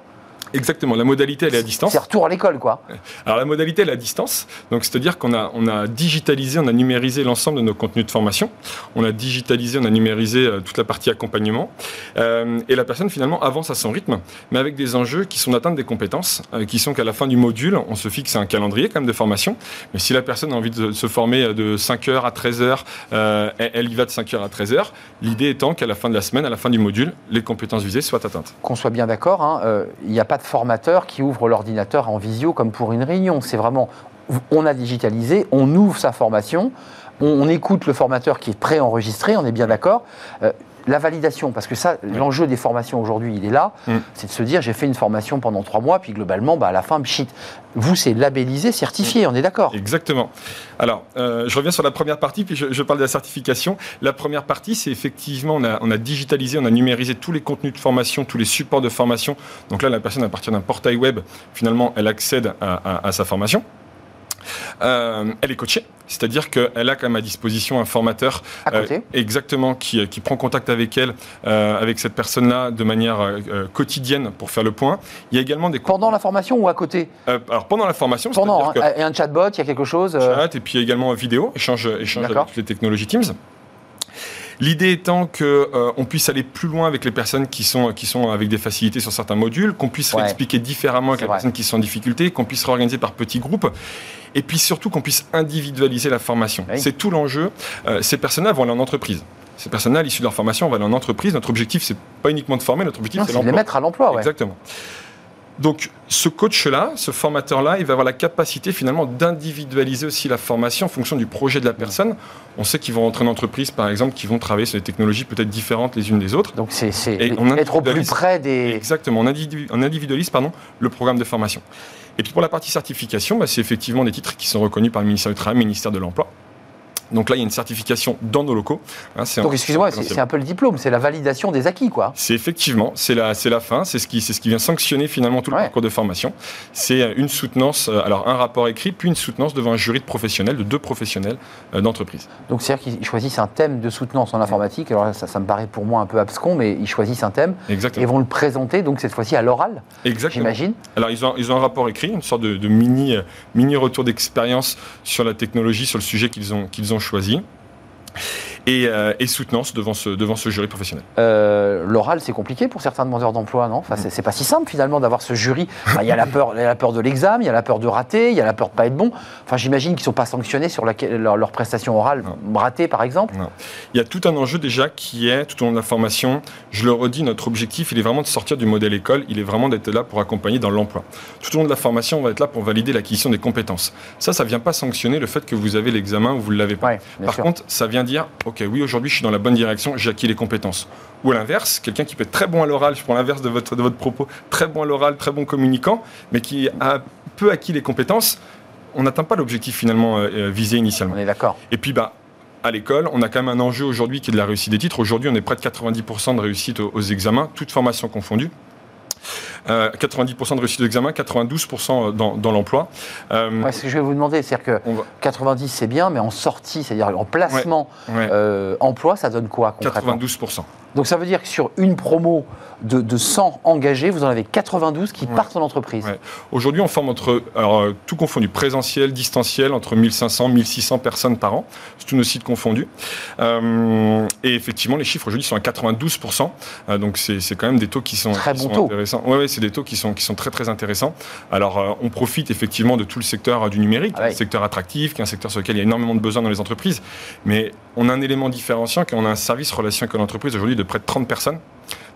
Exactement, la modalité elle est à distance. C'est retour à l'école, quoi. Alors la modalité elle est à distance, donc c'est-à-dire qu'on a, on a digitalisé, on a numérisé l'ensemble de nos contenus de formation, on a digitalisé, on a numérisé euh, toute la partie accompagnement, Euh, et la personne finalement avance à son rythme, mais avec des enjeux qui sont d'atteindre des compétences, euh, qui sont qu'à la fin du module, on se fixe un calendrier quand même de formation, mais si la personne a envie de se former de 5h à 13h, euh, elle, y va de 5h à 13h, l'idée étant qu'à la fin de la semaine, à la fin du module, les compétences visées soient atteintes. Qu'on soit bien d'accord, hein, il n'y a pas de formateur qui ouvre l'ordinateur en visio comme pour une réunion. C'est vraiment, on a digitalisé, on ouvre sa formation, on, on écoute le formateur qui est préenregistré, on est bien d'accord. Euh, la validation, parce que ça, l'enjeu des formations aujourd'hui, il est là, Mm. c'est de se dire j'ai fait une formation pendant trois mois, puis globalement, bah, à la fin, pchit. Vous, c'est labellisé, certifié, on est d'accord Exactement. Alors, euh, je reviens sur la première partie, puis je, je parle de la certification. La première partie, c'est effectivement, on a, on a digitalisé, on a numérisé tous les contenus de formation, tous les supports de formation. Donc là, la personne, à partir d'un portail web, finalement, elle accède à, à- à sa formation. Euh, elle est coachée, c'est-à-dire qu'elle a quand même à disposition un formateur À côté. euh, exactement qui, qui prend contact avec elle, euh, avec cette personne-là de manière euh, euh, quotidienne pour faire le point. Il y a également des Pendant la formation ou à côté euh, alors pendant la formation, Pendant, hein, que- et un chatbot, il y a quelque chose euh, chat et puis également vidéo, échange, échange avec les technologies Teams. L'idée étant que euh, on puisse aller plus loin avec les personnes qui sont, qui sont avec des facilités sur certains modules, qu'on puisse Ouais. expliquer différemment avec les vrai. personnes qui sont en difficulté, qu'on puisse réorganiser par petits groupes, et puis surtout qu'on puisse individualiser la formation. Oui. C'est tout l'enjeu. Euh, ces personnes-là vont aller en entreprise. Ces personnes-là, à l'issue de leur formation, vont aller en entreprise. Notre objectif, c'est pas uniquement de former, notre objectif, c'est de les mettre à l'emploi. Ouais. Exactement. Donc, ce coach-là, ce formateur-là, il va avoir la capacité finalement d'individualiser aussi la formation en fonction du projet de la personne. On sait qu'ils vont rentrer en entreprise, par exemple, qui vont travailler sur des technologies peut-être différentes les unes des autres. Donc c'est être au plus individualise. près des... Exactement, on, individu- on individualise pardon, le programme de formation. Et puis pour la partie certification, bah, c'est effectivement des titres qui sont reconnus par le ministère du Travail, le ministère de l'Emploi. Donc là, il y a une certification dans nos locaux. Hein, Donc excusez-moi, c'est un peu le diplôme, c'est la validation des acquis, quoi. C'est effectivement, c'est la, c'est la fin, c'est ce qui, c'est ce qui vient sanctionner finalement tout le Ouais. parcours de formation. C'est une soutenance, euh, alors un rapport écrit, puis une soutenance devant un jury de professionnels, de deux professionnels euh, d'entreprise. Donc c'est-à-dire qu'ils choisissent un thème de soutenance en informatique. Alors là, ça, ça me paraît pour moi un peu abscon, mais ils choisissent un thème et vont le présenter, donc cette fois-ci à l'oral, Exactement. j'imagine. Alors ils ont, ils ont un rapport écrit, une sorte de, de mini, euh, mini retour d'expérience sur la technologie, sur le sujet qu'ils ont, qu'ils ont choisi. Et, euh, et soutenance devant ce, devant ce jury professionnel. Euh, L'oral, c'est compliqué pour certains demandeurs d'emploi, non? Enfin, c'est- pas si simple finalement d'avoir ce jury. Enfin, Il y a la peur, il y a la peur de l'examen, il y a la peur de rater, il y a la peur de pas être bon. Enfin, j'imagine qu'ils sont pas sanctionnés sur leur, leur prestation orale ratée, par exemple. Il y a tout un enjeu déjà qui est, tout au long de la formation, je le redis, notre objectif, il est vraiment de sortir du modèle école, il est vraiment d'être là pour accompagner dans l'emploi. Tout au long de la formation, on va être là pour valider l'acquisition des compétences. Ça, ça vient pas sanctionner le fait que vous avez l'examen ou vous ne l'avez pas. Ouais, Par sûr. contre, ça vient dire, ok, oui, aujourd'hui, je suis dans la bonne direction, j'ai acquis les compétences. Ou à l'inverse, quelqu'un qui peut être très bon à l'oral, je prends l'inverse de votre, de votre propos, très bon à l'oral, très bon communicant, mais qui a peu acquis les compétences, on n'atteint pas l'objectif finalement euh, euh, visé initialement. on est d'accord. Et puis, bah, à l'école, on a quand même un enjeu aujourd'hui qui est de la réussite des titres. Aujourd'hui, on est près de 90% de réussite aux, aux examens, toutes formations confondues. Euh, 90% de réussite aux examens, 92% dans, dans l'emploi. Euh, Ouais, ce que je vais vous demander, c'est que va- 90 c'est bien, mais en sortie, c'est-à-dire en placement ouais, euh, emploi, ça donne quoi concrètement? 92%. Donc ça veut dire que sur une promo de, de 100 engagés, vous en avez 92 qui Ouais. partent en entreprise. Ouais. Aujourd'hui, on forme entre, alors, euh, tout confondu, présentiel, distanciel, entre 1500, 1600 personnes par an, c'est tous nos sites confondus. Euh, et effectivement, les chiffres aujourd'hui sont à 92%, euh, donc c'est c'est quand même des taux qui sont, Très qui bon sont taux. intéressants. Ouais, ouais, c'est des taux qui sont, qui sont très très intéressants. Alors, euh, on profite effectivement de tout le secteur du numérique, Ah un secteur attractif, qui est un secteur sur lequel il y a énormément de besoins dans les entreprises, mais on a un élément différenciant, qu'on a un service relation avec l'entreprise aujourd'hui de près de 30 personnes.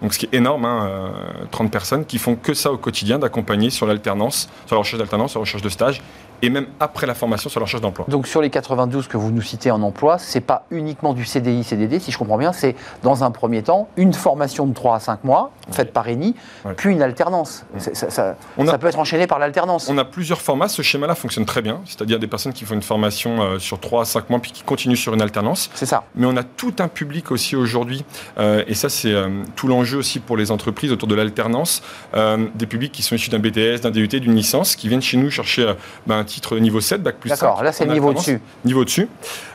Donc ce qui est énorme, hein, euh, 30 personnes qui font que ça au quotidien, d'accompagner sur l'alternance, sur la recherche d'alternance, sur la recherche de stage, et même après la formation sur la recherche d'emploi. Donc sur les 92 que vous nous citez en emploi, c'est pas uniquement du CDI, CDD, si je comprends bien, c'est dans un premier temps une formation de 3 à 5 mois, faite par ENI, puis une alternance. Ça, ça- On a- ça peut être enchaîné par l'alternance. On a plusieurs formats, ce schéma-là fonctionne très bien, c'est-à-dire des personnes qui font une formation euh, sur 3 à 5 mois puis qui continuent sur une alternance. C'est ça. Mais on a tout un public aussi aujourd'hui, euh, et ça c'est euh, tout l'enjeu aussi pour les entreprises autour de l'alternance, euh, des publics qui sont issus d'un BTS, d'un DUT, d'une licence, qui viennent chez nous chercher ben, un titre niveau 7, bac plus 5. D'accord, là c'est niveau dessus. niveau dessus,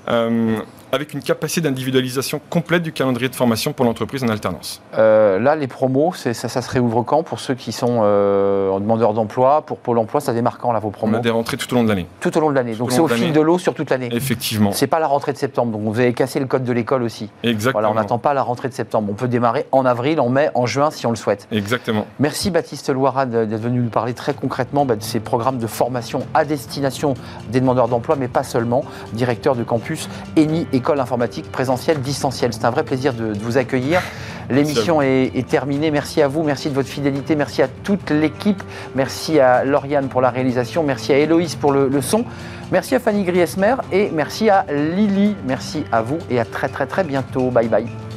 euh, avec une capacité d'individualisation complète du calendrier de formation pour l'entreprise en alternance. Euh, là, les promos, ça, ça se réouvre quand pour ceux qui sont euh, en demandeur d'emploi Pour Pôle emploi, ça démarre quand là vos On promos a des rentrées tout au long de l'année. Tout au long de l'année. Donc c'est au fil de l'eau sur toute l'année. Effectivement. C'est pas la rentrée de septembre, donc vous avez cassé le code de l'école aussi. Exactement. Voilà, on n'attend pas la rentrée de septembre. On peut démarrer en avril, en mai, en juin si on le souhaite. Exactement. Merci Baptiste Loira de- d'être venu nous parler très concrètement bah, de ces programmes de formation à destination des demandeurs d'emploi, mais pas seulement. Directeur de campus ENI, école informatique présentielle, distancielle. C'est un vrai plaisir de, de vous accueillir. L'émission est, est terminée. Merci à vous, merci de votre fidélité, merci à toute l'équipe, merci à Lauriane pour la réalisation, merci à Héloïse pour le, le son, merci à Fanny Griesmer et merci à Lily. Merci à vous et à très très très bientôt. Bye bye.